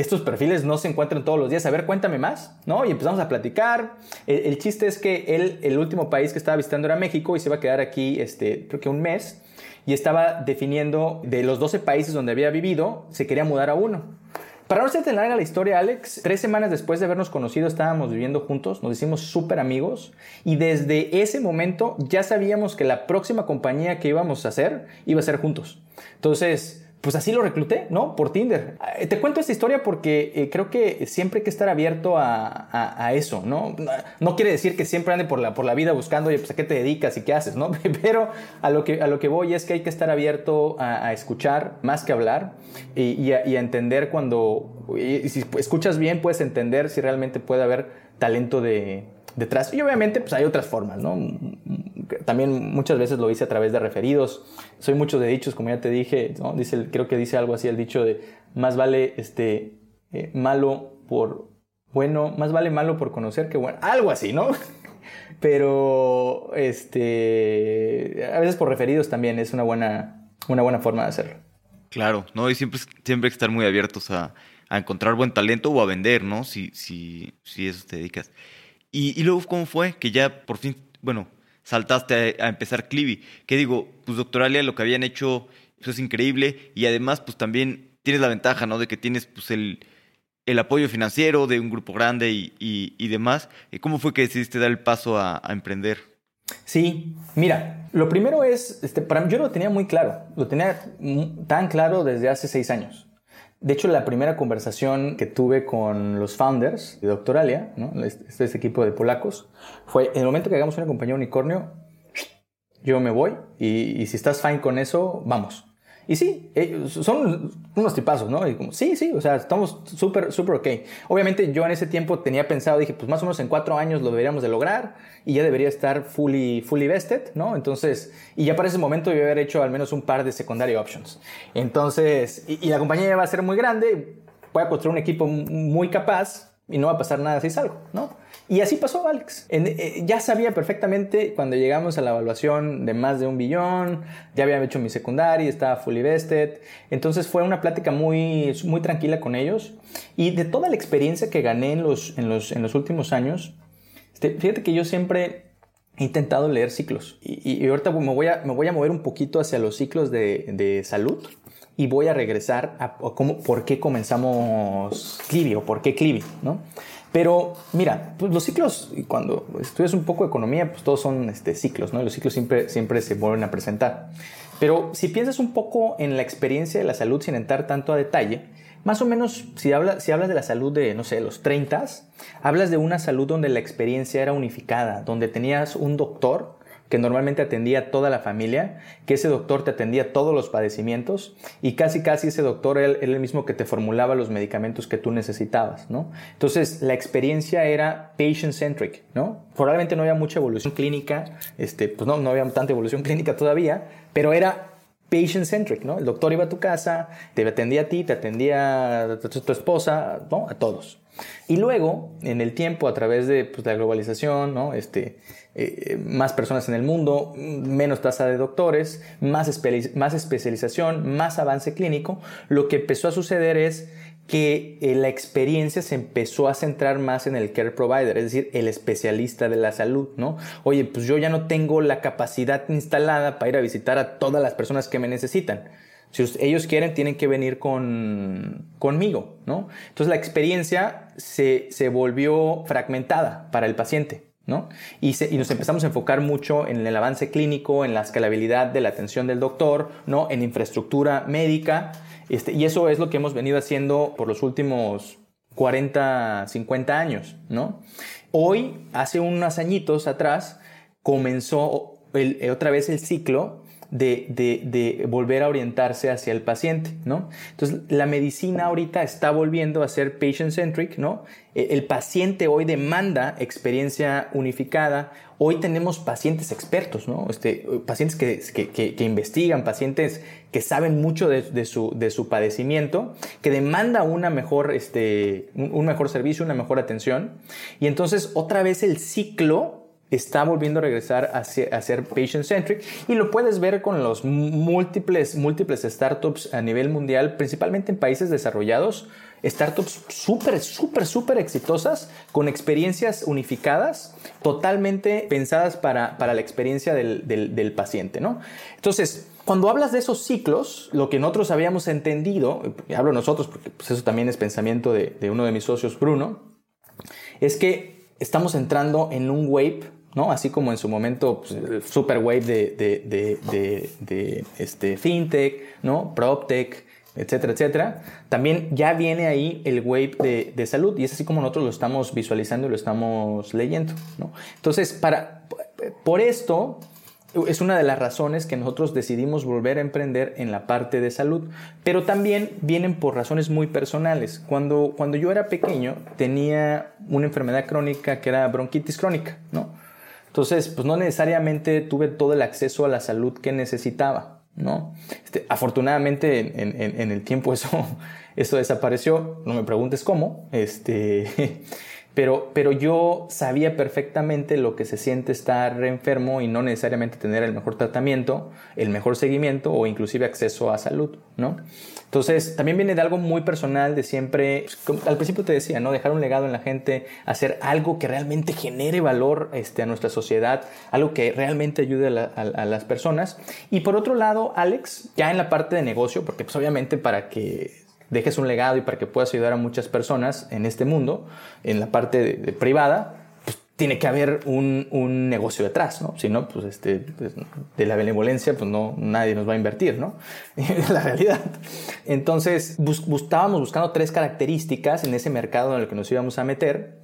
estos perfiles no se encuentran todos los días. A ver, cuéntame más, ¿no? Y empezamos a platicar. El, chiste es que él, el último país que estaba visitando era México y se iba a quedar aquí, este, creo que un mes. Y estaba definiendo de los 12 países donde había vivido, se quería mudar a uno. Para no ser tan larga la historia, Alex, tres semanas después de habernos conocido estábamos viviendo juntos, nos hicimos súper amigos y desde ese momento ya sabíamos que la próxima compañía que íbamos a hacer iba a ser juntos. Entonces, pues así lo recluté, ¿no? Por Tinder. Eh, te cuento esta historia porque eh, creo que siempre hay que estar abierto a, eso, ¿no? No quiere decir que siempre ande por la, por la vida buscando, oye, pues a qué te dedicas y qué haces, ¿no? [laughs] Pero a lo que, a lo que voy es que hay que estar abierto a, escuchar más que hablar y, a, entender cuando, si escuchas bien, puedes entender si realmente puede haber talento de, detrás. Y obviamente, pues hay otras formas, ¿no? también muchas veces lo hice a través de referidos. Soy mucho de dichos, como ya te dije, dice, creo que dice algo así el dicho de más vale este, eh, malo por bueno, más vale malo por conocer que bueno, algo así, ¿no? [laughs] Pero este, a veces por referidos también es una buena, una buena forma de hacerlo. Claro, ¿no? Y siempre, siempre hay que estar muy abiertos a, a encontrar buen talento o a vender, ¿no? Si, si, si eso te dedicas. Y, y luego, ¿cómo fue? Que ya por fin, bueno, saltaste a, empezar Clivi. Que digo, pues Doctoralia lo que habían hecho eso es increíble y además pues también tienes la ventaja, ¿no? De que tienes pues el, el apoyo financiero de un grupo grande y, y, demás. ¿Cómo fue que decidiste dar el paso a, emprender? Sí, mira, lo primero es, este, para mí yo lo tenía muy claro, lo tenía tan claro desde hace seis años. De hecho, la primera conversación que tuve con los founders de Doctoralia, ¿no? este, este, equipo de polacos, fue en el momento que hagamos una compañía unicornio, yo me voy y si estás fine con eso, vamos. Y sí, eh, son unos tipazos, ¿no? Y como, sí, sí, o sea, estamos súper, súper ok. Obviamente yo en ese tiempo tenía pensado, dije, pues más o menos en cuatro años lo deberíamos de lograr y ya debería estar fully, fully vested, ¿no? Entonces, y ya para ese momento yo haber hecho al menos un par de secondary options. Entonces, y, y la compañía ya va a ser muy grande, voy a construir un equipo muy capaz y no va a pasar nada si salgo, ¿no? Y así pasó, Alex. Eh, ya sabía perfectamente cuando llegamos a la evaluación de más de un billón, ya había hecho mi secundaria, estaba fully vested. Entonces fue una plática muy, muy tranquila con ellos. Y de toda la experiencia que gané en los, en los, en los últimos años, este, fíjate que yo siempre he intentado leer ciclos. Y, ahorita me voy, a, me voy a mover un poquito hacia los ciclos de, de salud y voy a regresar a, cómo, por qué comenzamos Clivi o por qué Clivi, ¿no? Pero mira, pues los ciclos, cuando estudias un poco de economía, pues todos son este, ciclos, ¿no? los ciclos siempre, siempre se vuelven a presentar. Pero si piensas un poco en la experiencia de la salud sin entrar tanto a detalle, más o menos si, habla, si hablas de la salud de, no sé, los 30, hablas de una salud donde la experiencia era unificada, donde tenías un doctor que normalmente atendía a toda la familia, que ese doctor te atendía todos los padecimientos y casi casi ese doctor era, el mismo que te formulaba los medicamentos que tú necesitabas, ¿no? Entonces la experiencia era patient-centric, ¿no? Probablemente no había mucha evolución clínica, este, pues no, no había tanta evolución clínica todavía, pero era patient-centric, ¿no? El doctor iba a tu casa, te atendía a ti, te atendía a tu, esposa, ¿no? A todos. Y luego, en el tiempo, a través de pues, la globalización, ¿no? Este, eh, más personas en el mundo, menos tasa de doctores, más, más especialización, más avance clínico, lo que empezó a suceder es que eh, la experiencia se empezó a centrar más en el care provider, es decir, el especialista de la salud, ¿no? Oye, pues yo ya no tengo la capacidad instalada para ir a visitar a todas las personas que me necesitan. Si ellos quieren, tienen que venir con, conmigo, ¿no? Entonces la experiencia se, se volvió fragmentada para el paciente. ¿No? Y, nos empezamos a enfocar mucho en el avance clínico, en la escalabilidad de la atención del doctor, ¿no? En infraestructura médica. Este, y eso es lo que hemos venido haciendo por los últimos 40, 50 años, ¿no? Hoy, hace unos añitos atrás, comenzó otra vez el ciclo de, de, volver a orientarse hacia el paciente, ¿no? Entonces, la medicina ahorita está volviendo a ser patient-centric, ¿no? E, el paciente hoy demanda experiencia unificada. Hoy tenemos pacientes expertos, ¿no? Este, pacientes que, que, que, investigan, pacientes que saben mucho de, de, su, de, su, padecimiento, que demanda una mejor, este, un mejor servicio, una mejor atención. Y entonces, otra vez el ciclo está volviendo a regresar a ser, patient-centric y lo puedes ver con los múltiples, múltiples startups a nivel mundial, principalmente en países desarrollados, startups súper, súper, súper exitosas, con experiencias unificadas, totalmente pensadas para, la experiencia del, paciente, ¿no? Entonces, cuando hablas de esos ciclos, lo que nosotros habíamos entendido, y hablo nosotros porque pues, eso también es pensamiento de, de uno de mis socios, Bruno, es que estamos entrando en un wave ¿no? Así como en su momento pues, el super wave de, de, de, de, este, fintech, ¿no? PropTech, etcétera, etcétera. También ya viene ahí el wave de, salud y es así como nosotros lo estamos visualizando y lo estamos leyendo, ¿no? Entonces, para, por esto es una de las razones que nosotros decidimos volver a emprender en la parte de salud, pero también vienen por razones muy personales. Cuando, cuando yo era pequeño tenía una enfermedad crónica que era bronquitis crónica, ¿no? Entonces, pues no necesariamente tuve todo el acceso a la salud que necesitaba, ¿no? Este, afortunadamente en, el tiempo eso, [laughs] eso desapareció, no me preguntes cómo, este, [laughs] pero, pero yo sabía perfectamente lo que se siente estar enfermo y no necesariamente tener el mejor tratamiento, el mejor seguimiento o inclusive acceso a salud, ¿no? Entonces, también viene de algo muy personal, de siempre, pues, al principio te decía, ¿no? Dejar un legado en la gente, hacer algo que realmente genere valor este, a nuestra sociedad, algo que realmente ayude a, las personas. Y por otro lado, Alex, ya en la parte de negocio, porque pues obviamente para que dejes un legado y para que puedas ayudar a muchas personas en este mundo, en la parte privada, tiene que haber un, un, negocio detrás, ¿no? Si no, pues, este, pues, de la benevolencia, pues no, nadie nos va a invertir, ¿no? [laughs] la realidad. Entonces, estábamos buscando tres características en ese mercado en el que nos íbamos a meter.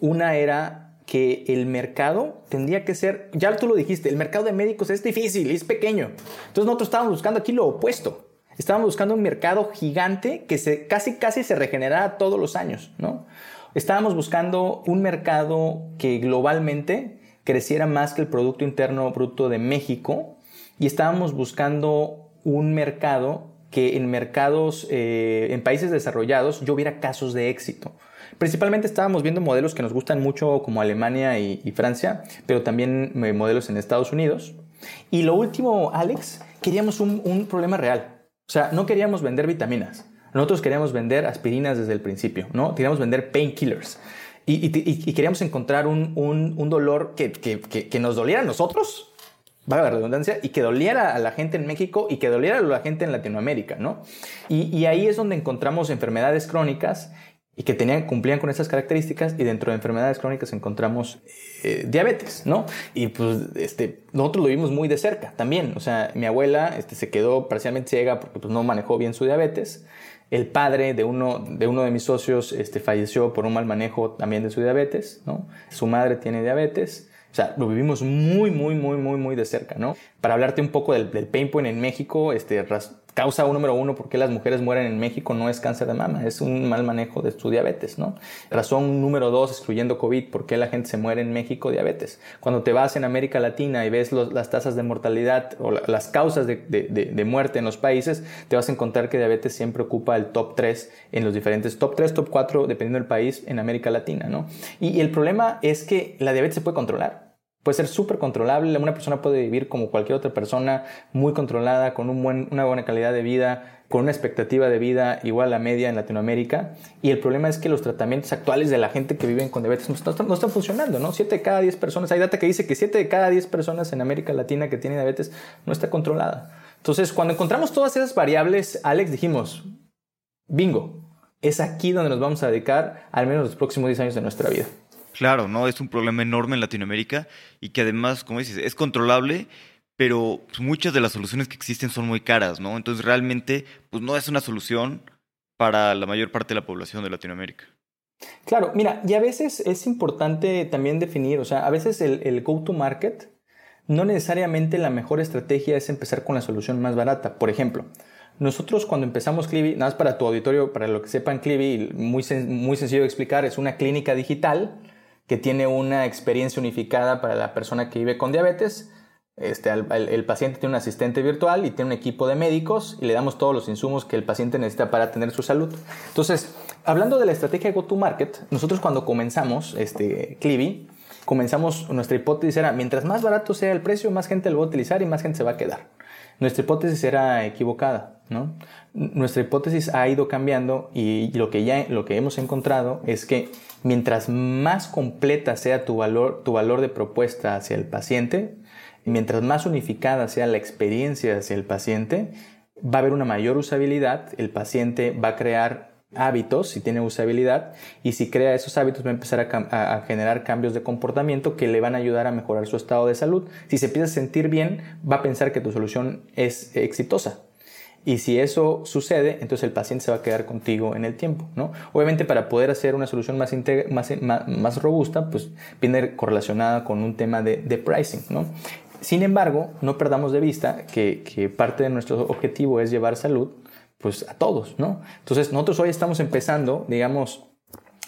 Una era que el mercado tendría que ser, ya tú lo dijiste, el mercado de médicos es difícil, es pequeño. Entonces nosotros estábamos buscando aquí lo opuesto. Estábamos buscando un mercado gigante que se, casi, casi se regenerara todos los años, ¿no? Estábamos buscando un mercado que globalmente creciera más que el Producto Interno Bruto de México y estábamos buscando un mercado que en mercados, eh, en países desarrollados, yo viera casos de éxito. Principalmente estábamos viendo modelos que nos gustan mucho como Alemania y, Francia, pero también eh, modelos en Estados Unidos. Y lo último, Alex, queríamos un, un problema real. O sea, no queríamos vender vitaminas. Nosotros queríamos vender aspirinas desde el principio, ¿no? Queríamos vender painkillers. Y, queríamos encontrar un, un, dolor que, que, que, nos doliera a nosotros, valga la redundancia, y que doliera a la gente en México y que doliera a la gente en Latinoamérica, ¿no? Y ahí es donde encontramos enfermedades crónicas y que tenían, cumplían con esas características y dentro de enfermedades crónicas encontramos eh, diabetes, ¿no? Y pues este, nosotros lo vimos muy de cerca también, o sea, mi abuela este, se quedó parcialmente ciega porque pues, no manejó bien su diabetes, el padre de uno de, uno de mis socios este, falleció por un mal manejo también de su diabetes, ¿no? Su madre tiene diabetes, o sea, lo vivimos muy, muy, muy, muy, muy de cerca, ¿no? Para hablarte un poco del, del pain point en México, este, causa número uno por qué las mujeres mueren en México no es cáncer de mama, es un mal manejo de su diabetes, ¿no? Razón número dos, excluyendo COVID, por qué la gente se muere en México, diabetes. Cuando te vas en América Latina y ves las tasas de mortalidad o las causas de, muerte en los países, te vas a encontrar que diabetes siempre ocupa el top 3 en los diferentes top 3, top 4, dependiendo del país en América Latina, ¿no? Y el problema es que la diabetes se puede controlar. Puede ser súper controlable, una persona puede vivir como cualquier otra persona, muy controlada, con un buen, una buena calidad de vida, con una expectativa de vida igual a la media en Latinoamérica. Y el problema es que los tratamientos actuales de la gente que vive con diabetes no están, funcionando, ¿no? 7 de cada 10 personas, hay data que dice que 7 de cada 10 personas en América Latina que tienen diabetes no está controlada. Entonces, cuando encontramos todas esas variables, Alex, dijimos, bingo, es aquí donde nos vamos a dedicar al menos los próximos 10 años de nuestra vida. Claro, ¿no? Es un problema enorme en Latinoamérica y que además, como dices, es controlable, pero muchas de las soluciones que existen son muy caras, ¿no? Entonces realmente, pues no es una solución para la mayor parte de la población de Latinoamérica. Claro, mira, y a veces es importante también definir, o sea, a veces el, el go-to-market, no necesariamente la mejor estrategia es empezar con la solución más barata. Por ejemplo, nosotros cuando empezamos Clivi, nada más para tu auditorio, para lo que sepan Clivi, muy, muy sencillo de explicar, es una clínica digital que tiene una experiencia unificada para la persona que vive con diabetes. Este, el, paciente tiene un asistente virtual y tiene un equipo de médicos y le damos todos los insumos que el paciente necesita para tener su salud. Entonces, hablando de la estrategia Go-to-Market, nosotros cuando comenzamos este, Clivi, comenzamos, nuestra hipótesis era, mientras más barato sea el precio, más gente lo va a utilizar y más gente se va a quedar. Nuestra hipótesis era equivocada, Nuestra hipótesis ha ido cambiando y lo que ya lo que hemos encontrado es que mientras más completa sea tu valor, tu valor de propuesta hacia el paciente, mientras más unificada sea la experiencia hacia el paciente, va a haber una mayor usabilidad, el paciente va a crear hábitos si tiene usabilidad y si crea esos hábitos va a empezar a, a, generar cambios de comportamiento que le van a ayudar a mejorar su estado de salud. Si se empieza a sentir bien, va a pensar que tu solución es exitosa. Y si eso sucede, entonces el paciente se va a quedar contigo en el tiempo, ¿no? Obviamente para poder hacer una solución más, más, más, robusta, pues viene correlacionada con un tema de, de pricing, ¿no? Sin embargo, no perdamos de vista que, que, parte de nuestro objetivo es llevar salud pues a todos, ¿no? Entonces nosotros hoy estamos empezando, digamos,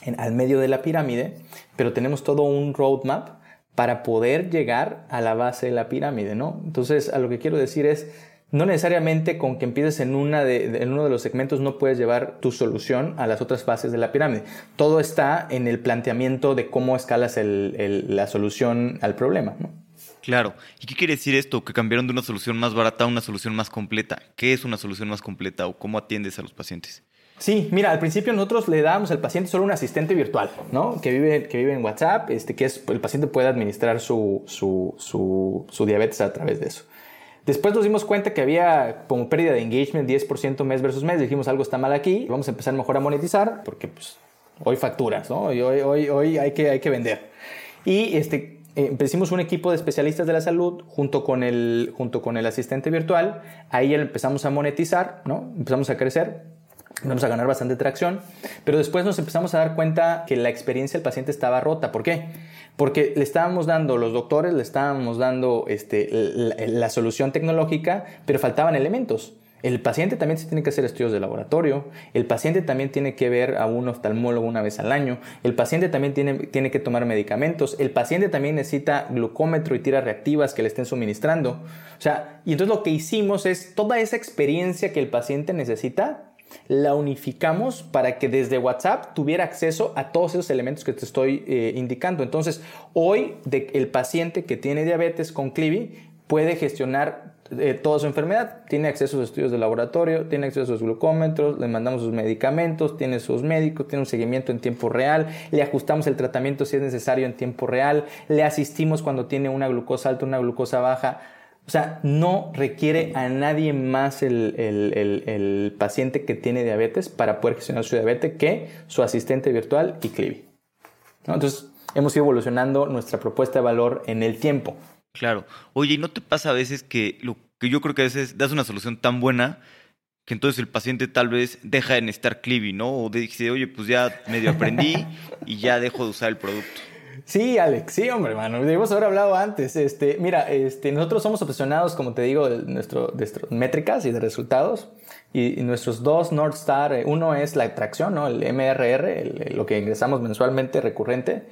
en, al medio de la pirámide, pero tenemos todo un roadmap para poder llegar a la base de la pirámide, ¿no? Entonces, a lo que quiero decir es, no necesariamente con que empieces en, una de, en uno de los segmentos no puedes llevar tu solución a las otras fases de la pirámide. Todo está en el planteamiento de cómo escalas la solución al problema. Claro. ¿Y qué quiere decir esto? Que cambiaron de una solución más barata a una solución más completa. ¿Qué es una solución más completa o cómo atiendes a los pacientes? Sí, mira, al principio nosotros le dábamos al paciente solo un asistente virtual, ¿no? Que vive, que vive en WhatsApp, este, que es, el paciente puede administrar su, su, su, su diabetes a través de eso. Después nos dimos cuenta que había como pérdida de engagement 10% mes versus mes. Dijimos algo está mal aquí. Vamos a empezar mejor a monetizar porque pues, hoy facturas, ¿no? Y hoy, hoy, hoy hay, que, hay que vender. Y este, empezamos un equipo de especialistas de la salud junto con el, junto con el asistente virtual. Ahí ya empezamos a monetizar, ¿no? Empezamos a crecer. Empezamos a ganar bastante tracción. Pero después nos empezamos a dar cuenta que la experiencia del paciente estaba rota. ¿Por qué? Porque le estábamos dando, los doctores le estábamos dando este, la, solución tecnológica, pero faltaban elementos. El paciente también se tiene que hacer estudios de laboratorio, el paciente también tiene que ver a un oftalmólogo una vez al año, el paciente también tiene, tiene que tomar medicamentos, el paciente también necesita glucómetro y tiras reactivas que le estén suministrando. O sea, y entonces lo que hicimos es toda esa experiencia que el paciente necesita, la unificamos para que desde WhatsApp tuviera acceso a todos esos elementos que te estoy eh, indicando. Entonces, hoy el paciente que tiene diabetes con Clivi puede gestionar eh, toda su enfermedad. Tiene acceso a sus estudios de laboratorio, tiene acceso a sus glucómetros, le mandamos sus medicamentos, tiene sus médicos, tiene un seguimiento en tiempo real, le ajustamos el tratamiento si es necesario en tiempo real, le asistimos cuando tiene una glucosa alta, una glucosa baja O sea, no requiere a nadie más el, paciente que tiene diabetes para poder gestionar su diabetes que su asistente virtual y Clivi. Entonces, hemos ido evolucionando nuestra propuesta de valor en el tiempo. Claro. Oye, ¿y no te pasa a veces que lo que yo creo que a veces das una solución tan buena que entonces el paciente tal vez deja de necesitar Clivi, ¿no? O dice, oye, pues ya medio aprendí y ya dejo de usar el producto. Sí, Alex, sí, hombre, hermano. Debemos haber hablado antes. Este, mira, este, nosotros somos obsesionados, como te digo, de, nuestro, de nuestras métricas y de resultados. Y, nuestros dos North Star, eh, uno es la atracción, ¿no? El MRR, lo que ingresamos mensualmente recurrente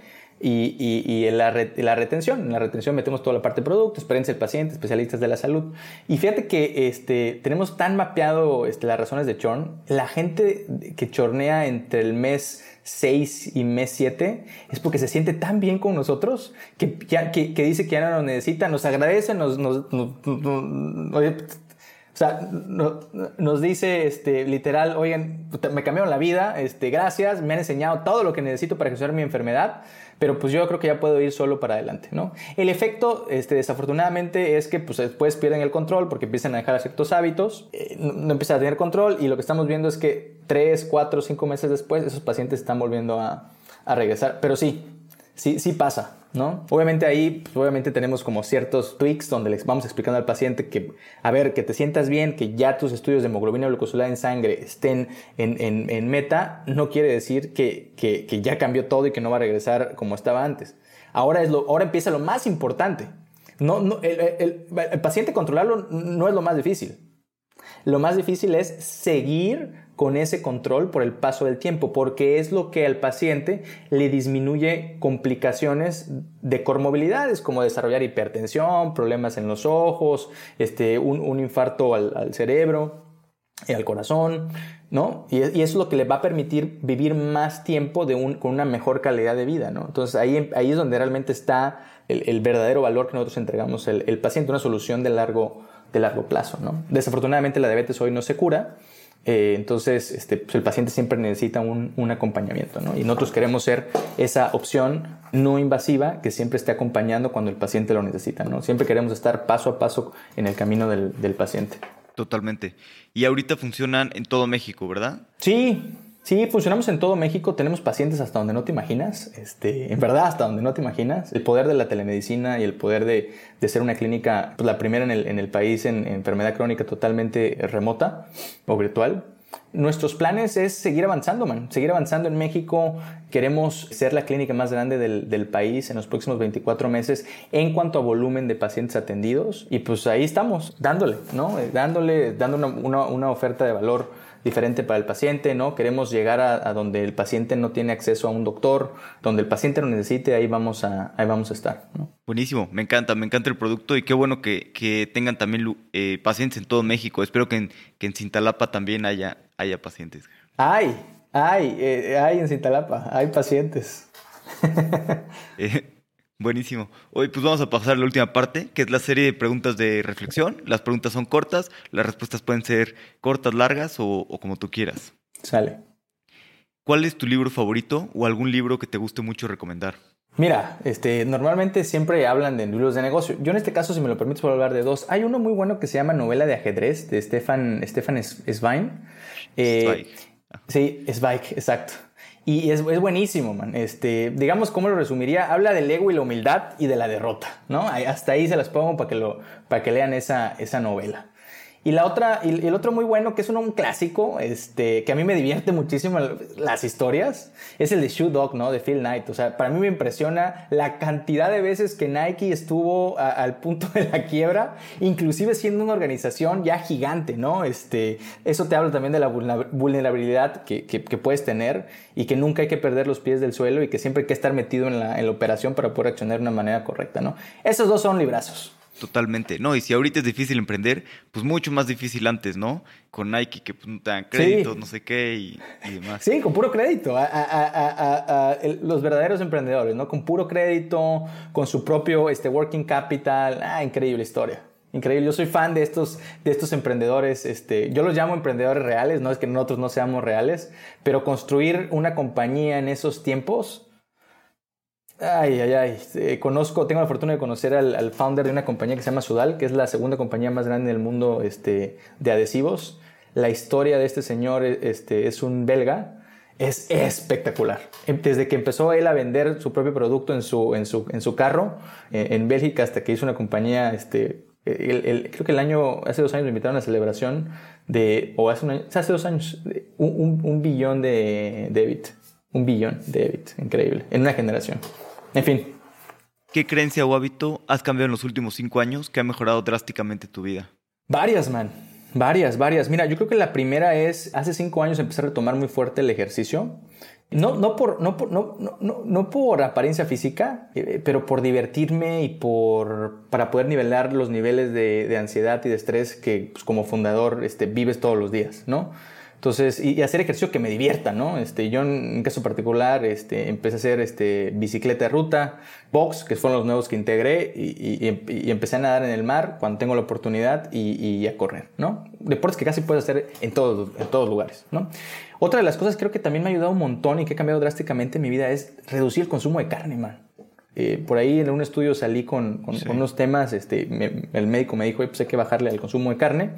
y, y, y la, la, retención. En la retención metemos toda la parte de producto, experiencia del paciente, especialistas de la salud. Y fíjate que este, tenemos tan mapeado este, las razones de churn. La gente que chornea entre el mes 6 y mes 7 es porque se siente tan bien con nosotros que, ya, que, que dice que ya no nos necesita, nos agradece, nos, nos, nos, o sea, nos dice este, literal, oigan, me cambiaron la vida, este, gracias, me han enseñado todo lo que necesito para gestionar mi enfermedad pero pues yo creo que ya puedo ir solo para adelante, ¿no? El efecto, este, desafortunadamente, es que pues después pierden el control porque empiezan a dejar ciertos hábitos, eh, no, empiezan a tener control y lo que estamos viendo es que 3, 4, 5 meses después esos pacientes están volviendo a, a regresar, pero sí, sí, sí pasa, ¿no? Obviamente ahí, pues, obviamente tenemos como ciertos tweaks donde les vamos explicando al paciente que, a ver, que te sientas bien, que ya tus estudios de hemoglobina glucosilada en sangre estén en, meta, no quiere decir que, ya cambió todo y que no va a regresar como estaba antes. Ahora, es lo, ahora empieza lo más importante. No, no el, el paciente controlarlo no es lo más difícil. Lo más difícil es seguir con ese control por el paso del tiempo, porque es lo que al paciente le disminuye complicaciones de comorbilidades, como desarrollar hipertensión, problemas en los ojos, este, un, infarto al, cerebro y al corazón, ¿no? Y, es lo que le va a permitir vivir más tiempo de un, con una mejor calidad de vida, ¿no? Entonces ahí, ahí es donde realmente está el, verdadero valor que nosotros entregamos al paciente, una solución de largo, de largo plazo, ¿no? Desafortunadamente la diabetes hoy no se cura, eh, entonces, este, pues, el paciente siempre necesita un, acompañamiento, ¿no? Y nosotros queremos ser esa opción no invasiva que siempre esté acompañando cuando el paciente lo necesita, ¿no? Siempre queremos estar paso a paso en el camino del, del paciente. Totalmente. Y ahorita funcionan en todo México, ¿verdad? Sí, Sí, funcionamos en todo México, tenemos pacientes hasta donde no te imaginas, este, en verdad hasta donde no te imaginas. El poder de la telemedicina y el poder de, de ser una clínica, pues la primera en el, en el país en, enfermedad crónica totalmente remota o virtual. Nuestros planes es seguir avanzando, man, seguir avanzando en México. Queremos ser la clínica más grande del, del país en los próximos 24 meses en cuanto a volumen de pacientes atendidos. Y pues ahí estamos, dándole, ¿no? Dándole, dando una, una, una oferta de valor diferente para el paciente, ¿no? Queremos llegar a, donde el paciente no tiene acceso a un doctor, donde el paciente lo necesite, ahí vamos a, ahí vamos a estar, Buenísimo, me encanta, me encanta el producto y qué bueno que, que tengan también eh, pacientes en todo México. Espero que en, que en Cintalapa también haya, haya pacientes. Hay, hay, eh, hay en Cintalapa, hay pacientes. [laughs] eh, Buenísimo. Hoy pues vamos a pasar a la última parte, que es la serie de preguntas de reflexión. Las preguntas son cortas, las respuestas pueden ser cortas, largas o, como tú quieras. Sale. ¿Cuál es tu libro favorito o algún libro que te guste mucho recomendar? Mira, este, normalmente siempre hablan de libros de negocio. Yo en este caso, si me lo permites, puedo hablar de dos. Hay uno muy bueno que se llama Novela de ajedrez de Stefan, Stefan Zweig. Eh, sí, Zweig, exacto. Y es, es, buenísimo, man. Este, digamos, ¿cómo lo resumiría? Habla del ego y la humildad y de la derrota, ¿no? Hasta ahí se las pongo para que, lo, para que lean esa, esa novela. Y la otra, y el otro muy bueno, que es un clásico, este, que a mí me divierte [laughs] muchísimo las historias, es el de Shoe Dog, ¿no? De Phil Knight. O sea, para mí me impresiona la cantidad de veces que Nike estuvo al punto de la quiebra, inclusive siendo una organización ya gigante, ¿no? Este, eso te habla también de la vulnerabilidad que, que, puedes tener y que nunca hay que perder los pies del suelo y que siempre hay que estar metido en la, en la operación para poder accionar de una manera correcta, ¿no? Esos dos son librazos. Totalmente, ¿no? Y si ahorita es difícil emprender, pues mucho más difícil antes, ¿no? Con Nike que pues, no te dan créditos, no sé qué y, demás. Sí, con puro crédito. A, los verdaderos emprendedores, ¿no? Con puro crédito, con su propio este, working capital. Ah, increíble historia. Increíble. Yo soy fan de estos, de estos emprendedores. Este, yo los llamo emprendedores reales, no es que nosotros no seamos reales, pero construir una compañía en esos tiempos Ay, ay, ay. Eh, conozco, tengo la fortuna de conocer al, founder de una compañía que se llama Sudal, que es la segunda compañía más grande del mundo este, de adhesivos. La historia de este señor este, es un belga. Es espectacular. Em, desde que empezó él a vender su propio producto en su, en su, en su carro eh, en Bélgica hasta que hizo una compañía, este, creo que el año, hace dos años me invitaron a una celebración de, o hace, un año, hace dos años, un, un, billón de débit. Un billón de débit. Increíble. En una generación. En fin. ¿Qué creencia o hábito has cambiado en los últimos cinco años que ha mejorado drásticamente tu vida? Varias, man. Varias, varias. Mira, yo creo que la primera es, hace cinco años empecé a retomar muy fuerte el ejercicio. No, no, por, no, no, no, no por apariencia física, eh, pero por divertirme y por, para poder nivelar los niveles de, de ansiedad y de estrés que pues, como fundador este, vives todos los días, ¿no? Entonces, y, hacer ejercicio que me divierta, ¿no? Este, yo en un caso particular este, empecé a hacer este, bicicleta de ruta, box, que fueron los nuevos que integré, y, empecé a nadar en el mar cuando tengo la oportunidad y, a correr, ¿no? Deportes que casi puedes hacer en todos, en todos lugares, ¿no? Otra de las cosas creo que también me ha ayudado un montón y que ha cambiado drásticamente en mi vida es reducir el consumo de carne, man. Eh, por ahí en un estudio salí con, unos temas, este, el médico me dijo, pues hay que bajarle al consumo de carne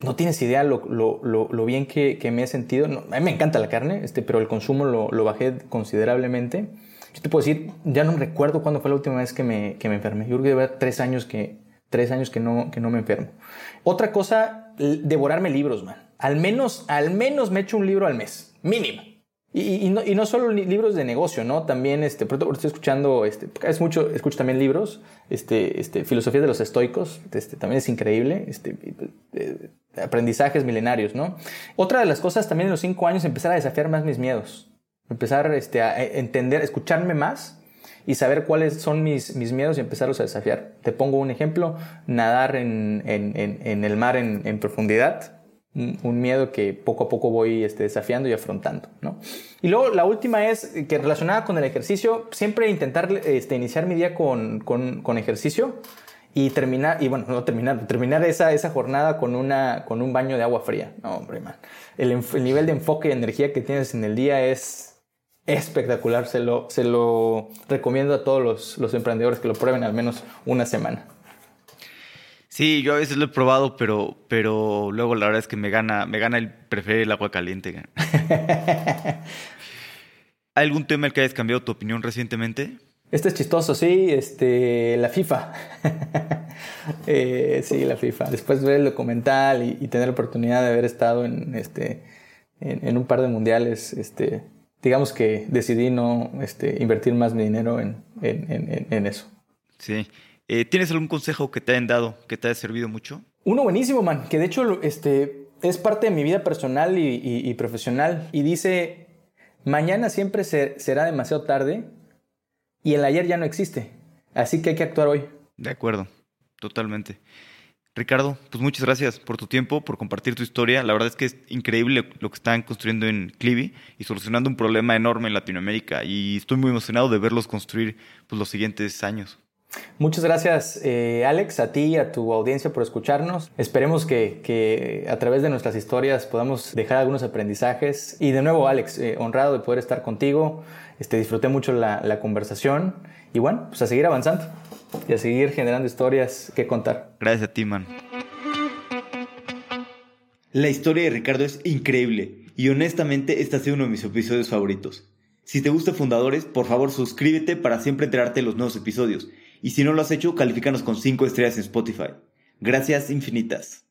no tienes idea lo, lo, lo, bien que, que, me he sentido. a mí me encanta la carne, este, pero el consumo lo, bajé considerablemente. Yo te puedo decir, ya no recuerdo cuándo fue la última vez que me, que me enfermé. Yo creo que debe tres años que, tres años que no, que no me enfermo. Otra cosa, devorarme libros, man. Al menos, al menos me echo un libro al mes, mínimo. Y, no, y, no, solo libros de negocio, ¿no? También, este, estoy escuchando, este, es mucho, escucho también libros, este, este, Filosofía de los Estoicos, este, también es increíble, este, eh, aprendizajes milenarios, ¿no? Otra de las cosas también en los cinco años, empezar a desafiar más mis miedos, empezar este, a entender, escucharme más y saber cuáles son mis, mis miedos y empezarlos a desafiar. Te pongo un ejemplo, nadar en, en, en, en el mar en profundidad un miedo que poco a poco voy este, desafiando y afrontando. ¿no? Y luego la última es que relacionada con el ejercicio, siempre intentar este, iniciar mi día con, con, con, ejercicio y terminar, y bueno, no terminar, terminar esa, esa jornada con, una, con un baño de agua fría. No, hombre, man. El, el nivel de enfoque y energía que tienes en el día es espectacular. Se lo, se lo recomiendo a todos los, los emprendedores que lo prueben al menos una semana. Sí, yo a veces lo he probado, pero, pero luego la verdad es que me gana, me gana el preferir el agua caliente. ¿Hay [laughs] algún tema el que hayas cambiado tu opinión recientemente? Este es chistoso, sí, este, la FIFA. [laughs] Eh, sí, la FIFA. Después de ver el documental y, tener la oportunidad de haber estado en, este, en, un par de mundiales, este, digamos que decidí no este, invertir más mi dinero en, en, en eso. Sí. Eh, ¿Tienes algún consejo que te hayan dado que te haya servido mucho? Uno buenísimo, man, que de hecho este, es parte de mi vida personal y, profesional. Y dice, mañana siempre será demasiado tarde y el ayer ya no existe. Así que hay que actuar hoy. De acuerdo, totalmente. Ricardo, pues muchas gracias por tu tiempo, por compartir tu historia. La verdad es que es increíble lo que están construyendo en Clivi y solucionando un problema enorme en Latinoamérica. Y estoy muy emocionado de verlos construir pues, los siguientes años. Muchas gracias, eh, Alex, a ti y a tu audiencia por escucharnos. Esperemos que, a través de nuestras historias podamos dejar algunos aprendizajes. Y de nuevo, Alex, eh, honrado de poder estar contigo. Este, disfruté mucho la, la, conversación. Y bueno, pues a seguir avanzando y a seguir generando historias que contar. Gracias a ti, man. La historia de Ricardo es increíble y honestamente este ha sido uno de mis episodios favoritos. Si te gusta Fundadores, por favor suscríbete para siempre enterarte de los nuevos episodios y si no lo has hecho, califícanos con 5 estrellas en Spotify. Gracias infinitas.